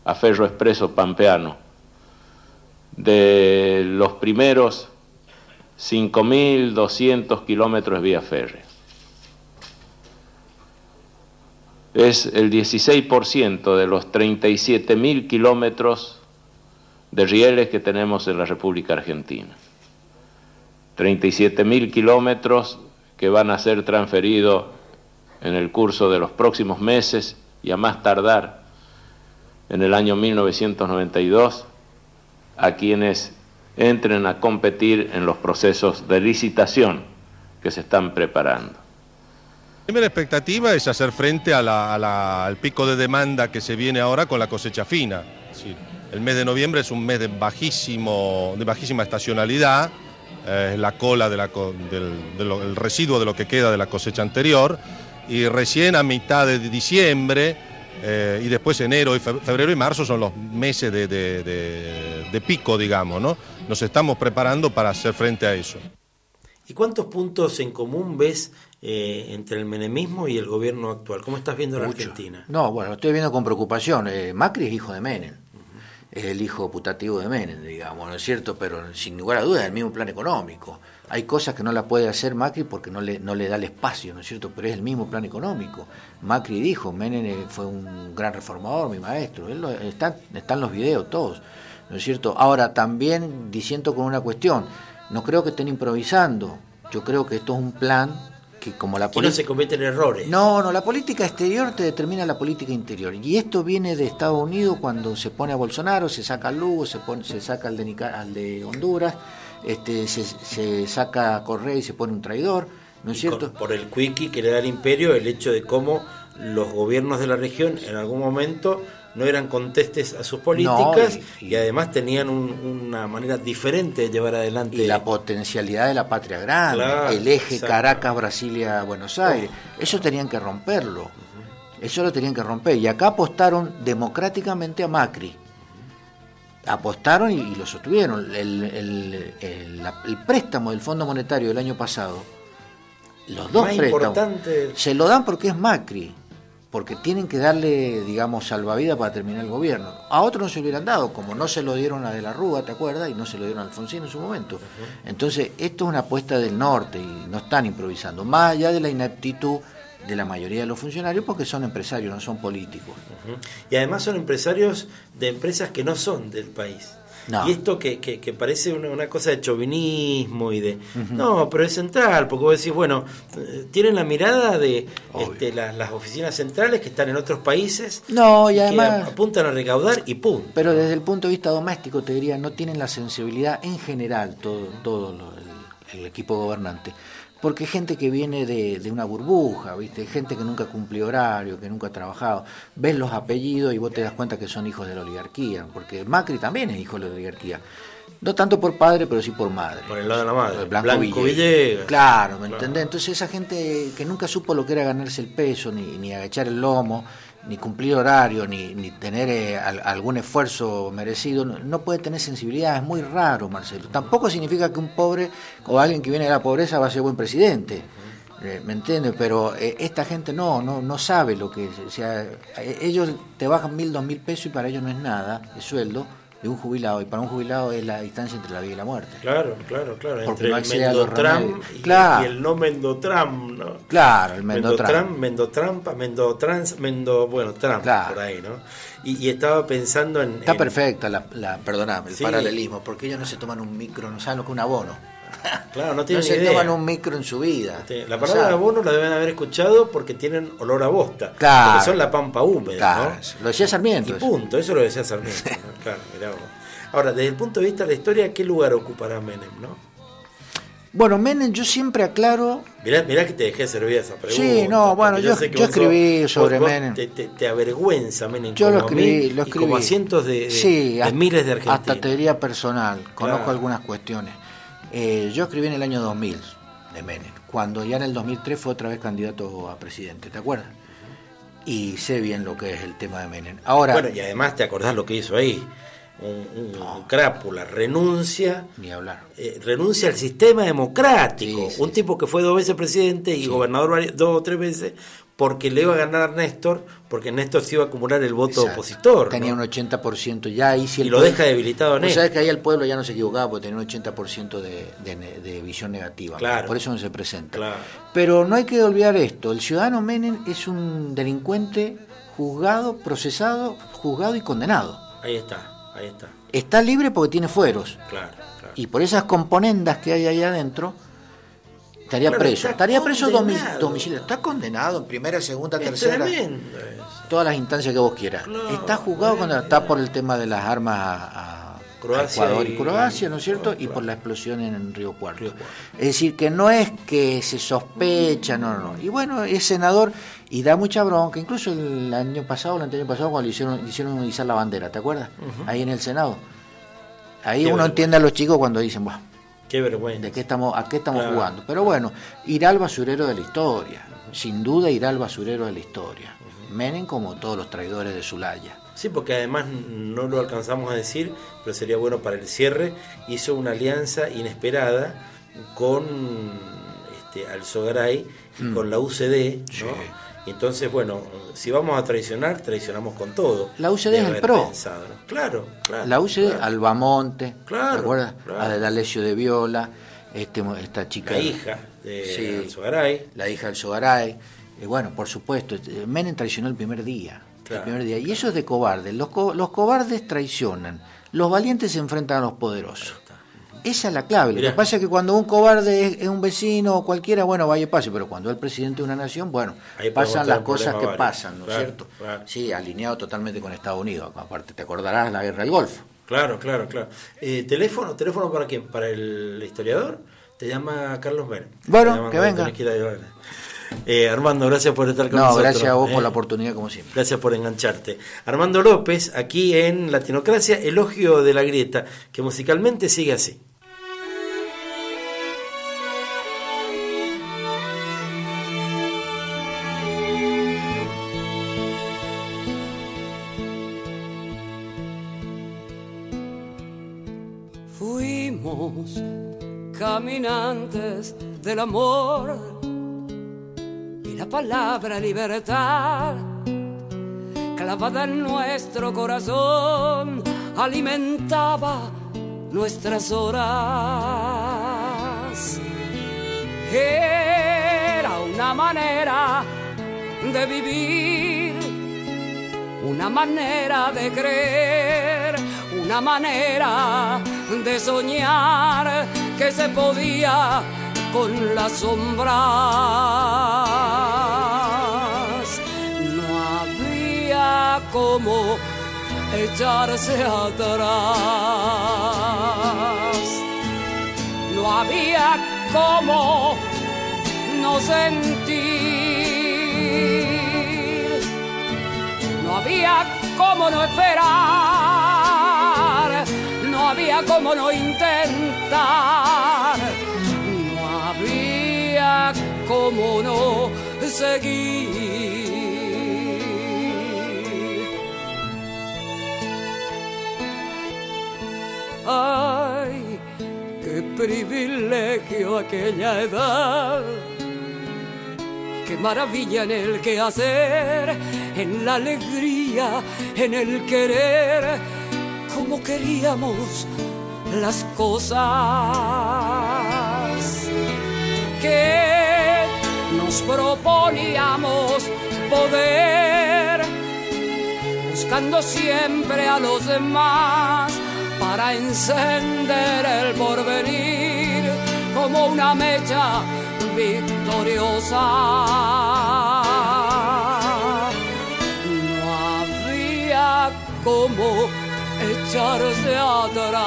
a Ferro Expreso Pampeano de los primeros 5.200 kilómetros vía férrea. Es el 16% de los 37.000 kilómetros de rieles que tenemos en la República Argentina. 37.000 kilómetros que van a ser transferidos en el curso de los próximos meses y a más tardar en el año 1992 a quienes entren a competir en los procesos de licitación que se están preparando. La primera expectativa es hacer frente a la- al pico de demanda que se viene ahora con la cosecha fina. Decir, el mes de noviembre es un mes de, bajísimo, de bajísima estacionalidad, eh, es la cola de la co- del, residuo de lo que queda de la cosecha anterior, y recién a mitad de diciembre eh, y después enero, y fe- febrero y marzo son los meses de, de- de- de pico, digamos, ¿no? Nos estamos preparando para hacer frente a eso. ¿Y cuántos puntos en común ves eh, entre el menemismo y el gobierno actual? ¿Cómo estás viendo la Mucho. Argentina? No, bueno, lo estoy viendo con preocupación. Eh, Macri es hijo de Menem. Es el hijo putativo de Menem, digamos, ¿no es cierto? Pero sin lugar a dudas, es el mismo plan económico. Hay cosas que no la puede hacer Macri porque no le, no le da el espacio, ¿no es cierto? Pero es el mismo plan económico. Macri dijo, Menem fue un gran reformador, mi maestro. Él lo- está, están los videos todos, ¿no es cierto? Ahora, también diciendo con una cuestión, no creo que estén improvisando. Yo creo que esto es un plan que como la Que no política... se cometen errores. No, no, la política exterior te determina la política interior. Y esto viene de Estados Unidos cuando se pone a Bolsonaro, se saca al Lugo, se, pone, se saca al de, al de Honduras, este, se, se saca a Correa y se pone un traidor, ¿no es Y cierto? con- por el quickie que le da el imperio, el hecho de cómo los gobiernos de la región en algún momento no eran contestes a sus políticas y, además tenían un- una manera diferente de llevar adelante Y la potencialidad de la patria grande, Claro, el eje exacto. Caracas, Brasilia, Buenos Aires, eso tenían que romperlo. Eso lo tenían que romper. Y acá apostaron democráticamente a Macri. Apostaron y, y lo sostuvieron. El, el- el- préstamo del Fondo Monetario del año pasado, los dos Más préstamos, importante- se lo dan porque es Macri. Porque tienen que darle, digamos, salvavidas para terminar el gobierno. A otros no se lo hubieran dado, como no se lo dieron a De la Rúa, ¿te acuerdas? Y no se lo dieron a Alfonsín en su momento. Entonces, esto es una apuesta del norte y no están improvisando. Más allá de la ineptitud de la mayoría de los funcionarios, porque son empresarios, no son políticos. Y además son empresarios de empresas que no son del país. No. Y esto que, que, que parece una, una cosa de chauvinismo y de... No, pero es central, porque vos decís, bueno, eh, tienen la mirada de este, la- las oficinas centrales que están en otros países No, y además- apuntan a recaudar y ¡pum! Pero desde el punto de vista doméstico, te diría, no tienen la sensibilidad en general, todo, todo lo- el, el equipo gobernante. Porque gente que viene de, de una burbuja, ¿viste? Gente que nunca cumplió horario, que nunca ha trabajado. Ves los apellidos y vos te das cuenta que son hijos de la oligarquía. Porque Macri también es hijo de la oligarquía. No tanto por padre, pero sí por madre. Por el lado de la madre. Blanco, Blanco Villegas. Claro, ¿me Claro. entendés? Entonces esa gente que nunca supo lo que era ganarse el peso, ni, ni agachar el lomo, ni cumplir horario, ni, ni tener eh, al- algún esfuerzo merecido, no, no puede tener sensibilidad. Es muy raro, Marcelo. Tampoco significa que un pobre o alguien que viene de la pobreza va a ser buen presidente. Eh, ¿Me entiendes? Pero eh, esta gente no, no, no sabe lo que es. O sea, eh, ellos te bajan mil, dos mil pesos y para ellos no es nada de sueldo de un jubilado. Y para un jubilado es la distancia entre la vida y la muerte. Claro, claro, claro. Porque Entre no el Mendotram y, Claro. y el no Mendotram, ¿no? Claro, el Mendotram. Mendotrampa, Mendotrans, Mendo, bueno, Trump, por ahí, ¿no? Y, y estaba pensando en... Está en- perfecta la, la perdoname, el Sí. paralelismo, porque ellos no se toman un micro, no saben lo que es un abono. Claro, no No tienen se idea. toman un micro en su vida. La No palabra saben. abono la deben haber escuchado porque tienen olor a bosta. Claro. Porque son la pampa húmeda, Claro, ¿no? lo decía Sarmiento Y punto, eso lo decía Sarmiento. Claro, mirá vos. Ahora, desde el punto de vista de la historia, ¿qué lugar ocupará Menem, no? Bueno, Menem, yo siempre aclaro. Mirá, mirá que te dejé servir esa pregunta. Sí, no, bueno, yo- sé que yo vos escribí sos- sobre vos- Menem. Te, te- te avergüenza Menem Yo como lo escribí, mí lo y como escribí. a cientos de, de- Sí, de hasta- miles de argentinos. Hasta teoría personal, conozco Claro. algunas cuestiones. Eh, yo escribí en el año 2000 de Menem, cuando ya en el 2003 fue otra vez candidato a presidente, ¿te acuerdas? Y sé bien lo que es el tema de Menem. Ahora, Bueno, y además te acordás lo que hizo ahí. un, un crápula, renuncia, Ni hablar. eh, renuncia al sistema democrático. un tipo que fue dos veces presidente y gobernador dos o tres veces porque le iba a ganar Néstor, porque Néstor se iba a acumular el voto Exacto. opositor. ¿no? Tenía un 80% ya ahí sí el Y lo pueblo- deja debilitado a Néstor. sabés que ahí el pueblo ya no se equivocaba porque tenía un 80% de, de, ne- de visión negativa. Claro. Por eso no se presenta. Claro. Pero no hay que olvidar esto. El ciudadano Menem es un delincuente juzgado, procesado, juzgado y condenado. Ahí está, ahí está. Está libre porque tiene fueros. Claro, claro. Y por esas componendas que hay ahí adentro, estaría Claro, preso. Estaría preso domicilio. Está condenado en primera, segunda, Es tercera. tremendo Todas las instancias que vos quieras. está juzgado cuando está por el tema de las armas a, a Croacia Ecuador y, y- Croacia, ¿no es cierto? Y por la explosión en Río Cuarto. Es decir, que no es que se sospecha, no, no, no. Y bueno, es senador y da mucha bronca. Incluso el año pasado, el anterior pasado, cuando le hicieron, le hicieron izar la bandera, ¿te acuerdas? Ahí en el Senado. Ahí Qué uno entiende a los chicos cuando dicen, "Buah, Qué vergüenza. ¿de qué estamos, ¿a qué estamos Claro. jugando? Pero bueno, irá al basurero de la historia. Sin duda irá al basurero de la historia. Menem como todos los traidores de Zulaya. Sí, porque además no lo alcanzamos a decir, pero sería bueno para el cierre, hizo una alianza inesperada con este, Alzogaray y Mm. con la UCD, ¿no? Y entonces, bueno, si vamos a traicionar, traicionamos con todo. La UCD es el PRO. pensado, ¿no? Claro, claro. La UCD, claro. Albamonte, Claro, ¿te acuerdas? claro. A de Viola, este, esta chica. La hija de Sí, Alzogaray. La hija del Sogaray. Y bueno, por supuesto, eh, Menem traicionó el primer día. Claro. El primer día. Y eso es de cobardes. Los, co- los cobardes traicionan. Los valientes se enfrentan a los poderosos. Esa es la clave. Lo que pasa es que cuando un cobarde es, es un vecino o cualquiera, bueno, vaya y pase. Pero cuando es el presidente de una nación, bueno, Ahí pasan las cosas que varios. pasan, ¿no es Claro, cierto? claro. Sí, alineado totalmente con Estados Unidos. Aparte, te acordarás la guerra del Golfo. Claro, claro, claro. Eh, ¿Teléfono? ¿Teléfono para quién? ¿Para el historiador? Te llama Carlos Menem. Bueno, que venga. Eh, Armando, gracias por estar con No, nosotros. gracias a vos eh. por la oportunidad, como siempre. Gracias por engancharte. Armando López, aquí en Latinocracia, Elogio de la Grieta, que musicalmente sigue así. Caminantes del amor y la palabra libertad clavada en nuestro corazón alimentaba nuestras horas. Era una manera de vivir, una manera de creer, una manera de soñar que se podía con las sombras. No había como echarse atrás. No había como no sentir. No había como no esperar. Había como no intentar. No había como no seguir. Ay, qué privilegio aquella edad. Qué maravilla en el que hacer, en la alegría, en el querer, como queríamos las cosas que nos proponíamos poder, buscando siempre a los demás para encender el porvenir como una mecha victoriosa. No había como echarse atrás.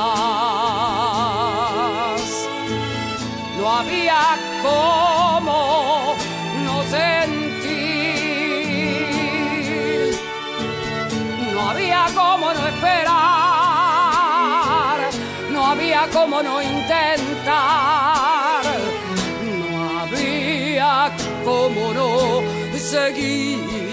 No había como no sentir. No había como no esperar. No había como no intentar. No había como no seguir.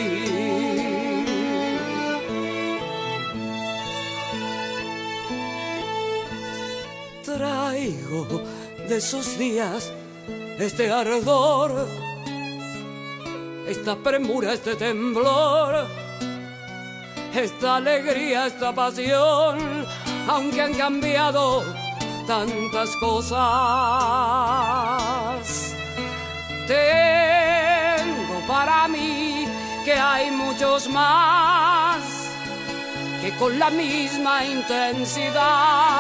Traigo de esos días este ardor, esta premura, este temblor, esta alegría, esta pasión, aunque han cambiado tantas cosas. Tengo para mí que hay muchos más que con la misma intensidad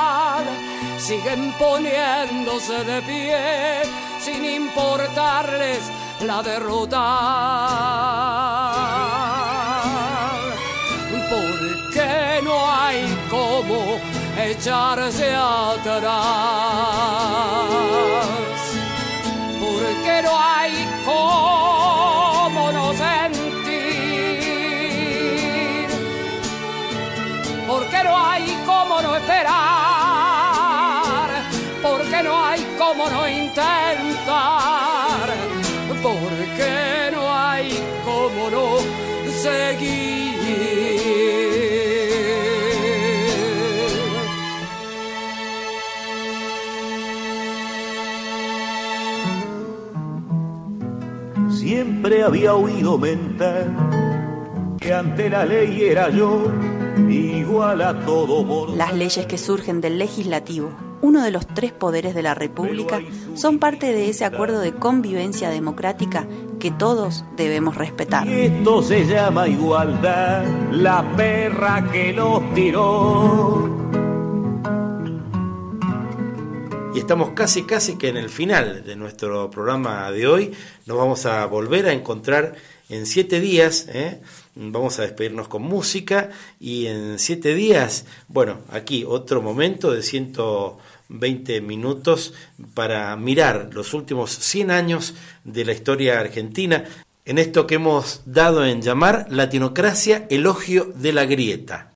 siguen poniéndose de pie sin importarles la derrota. Porque no hay como echarse atrás. Porque no hay Siempre había oído mentar que ante la ley era yo igual a todo. Las leyes que surgen del legislativo, uno de los tres poderes de la República, son parte de ese acuerdo de convivencia democrática que todos debemos respetar. Y esto se llama igualdad, la perra que nos tiró. Estamos casi, casi que en el final de nuestro programa de hoy. Nos vamos a volver a encontrar en siete días. ¿eh? Vamos a despedirnos con música y en siete días, bueno, aquí otro momento de 120 minutos para mirar los últimos 100 años de la historia argentina en esto que hemos dado en llamar Latinocracia, elogio de la grieta.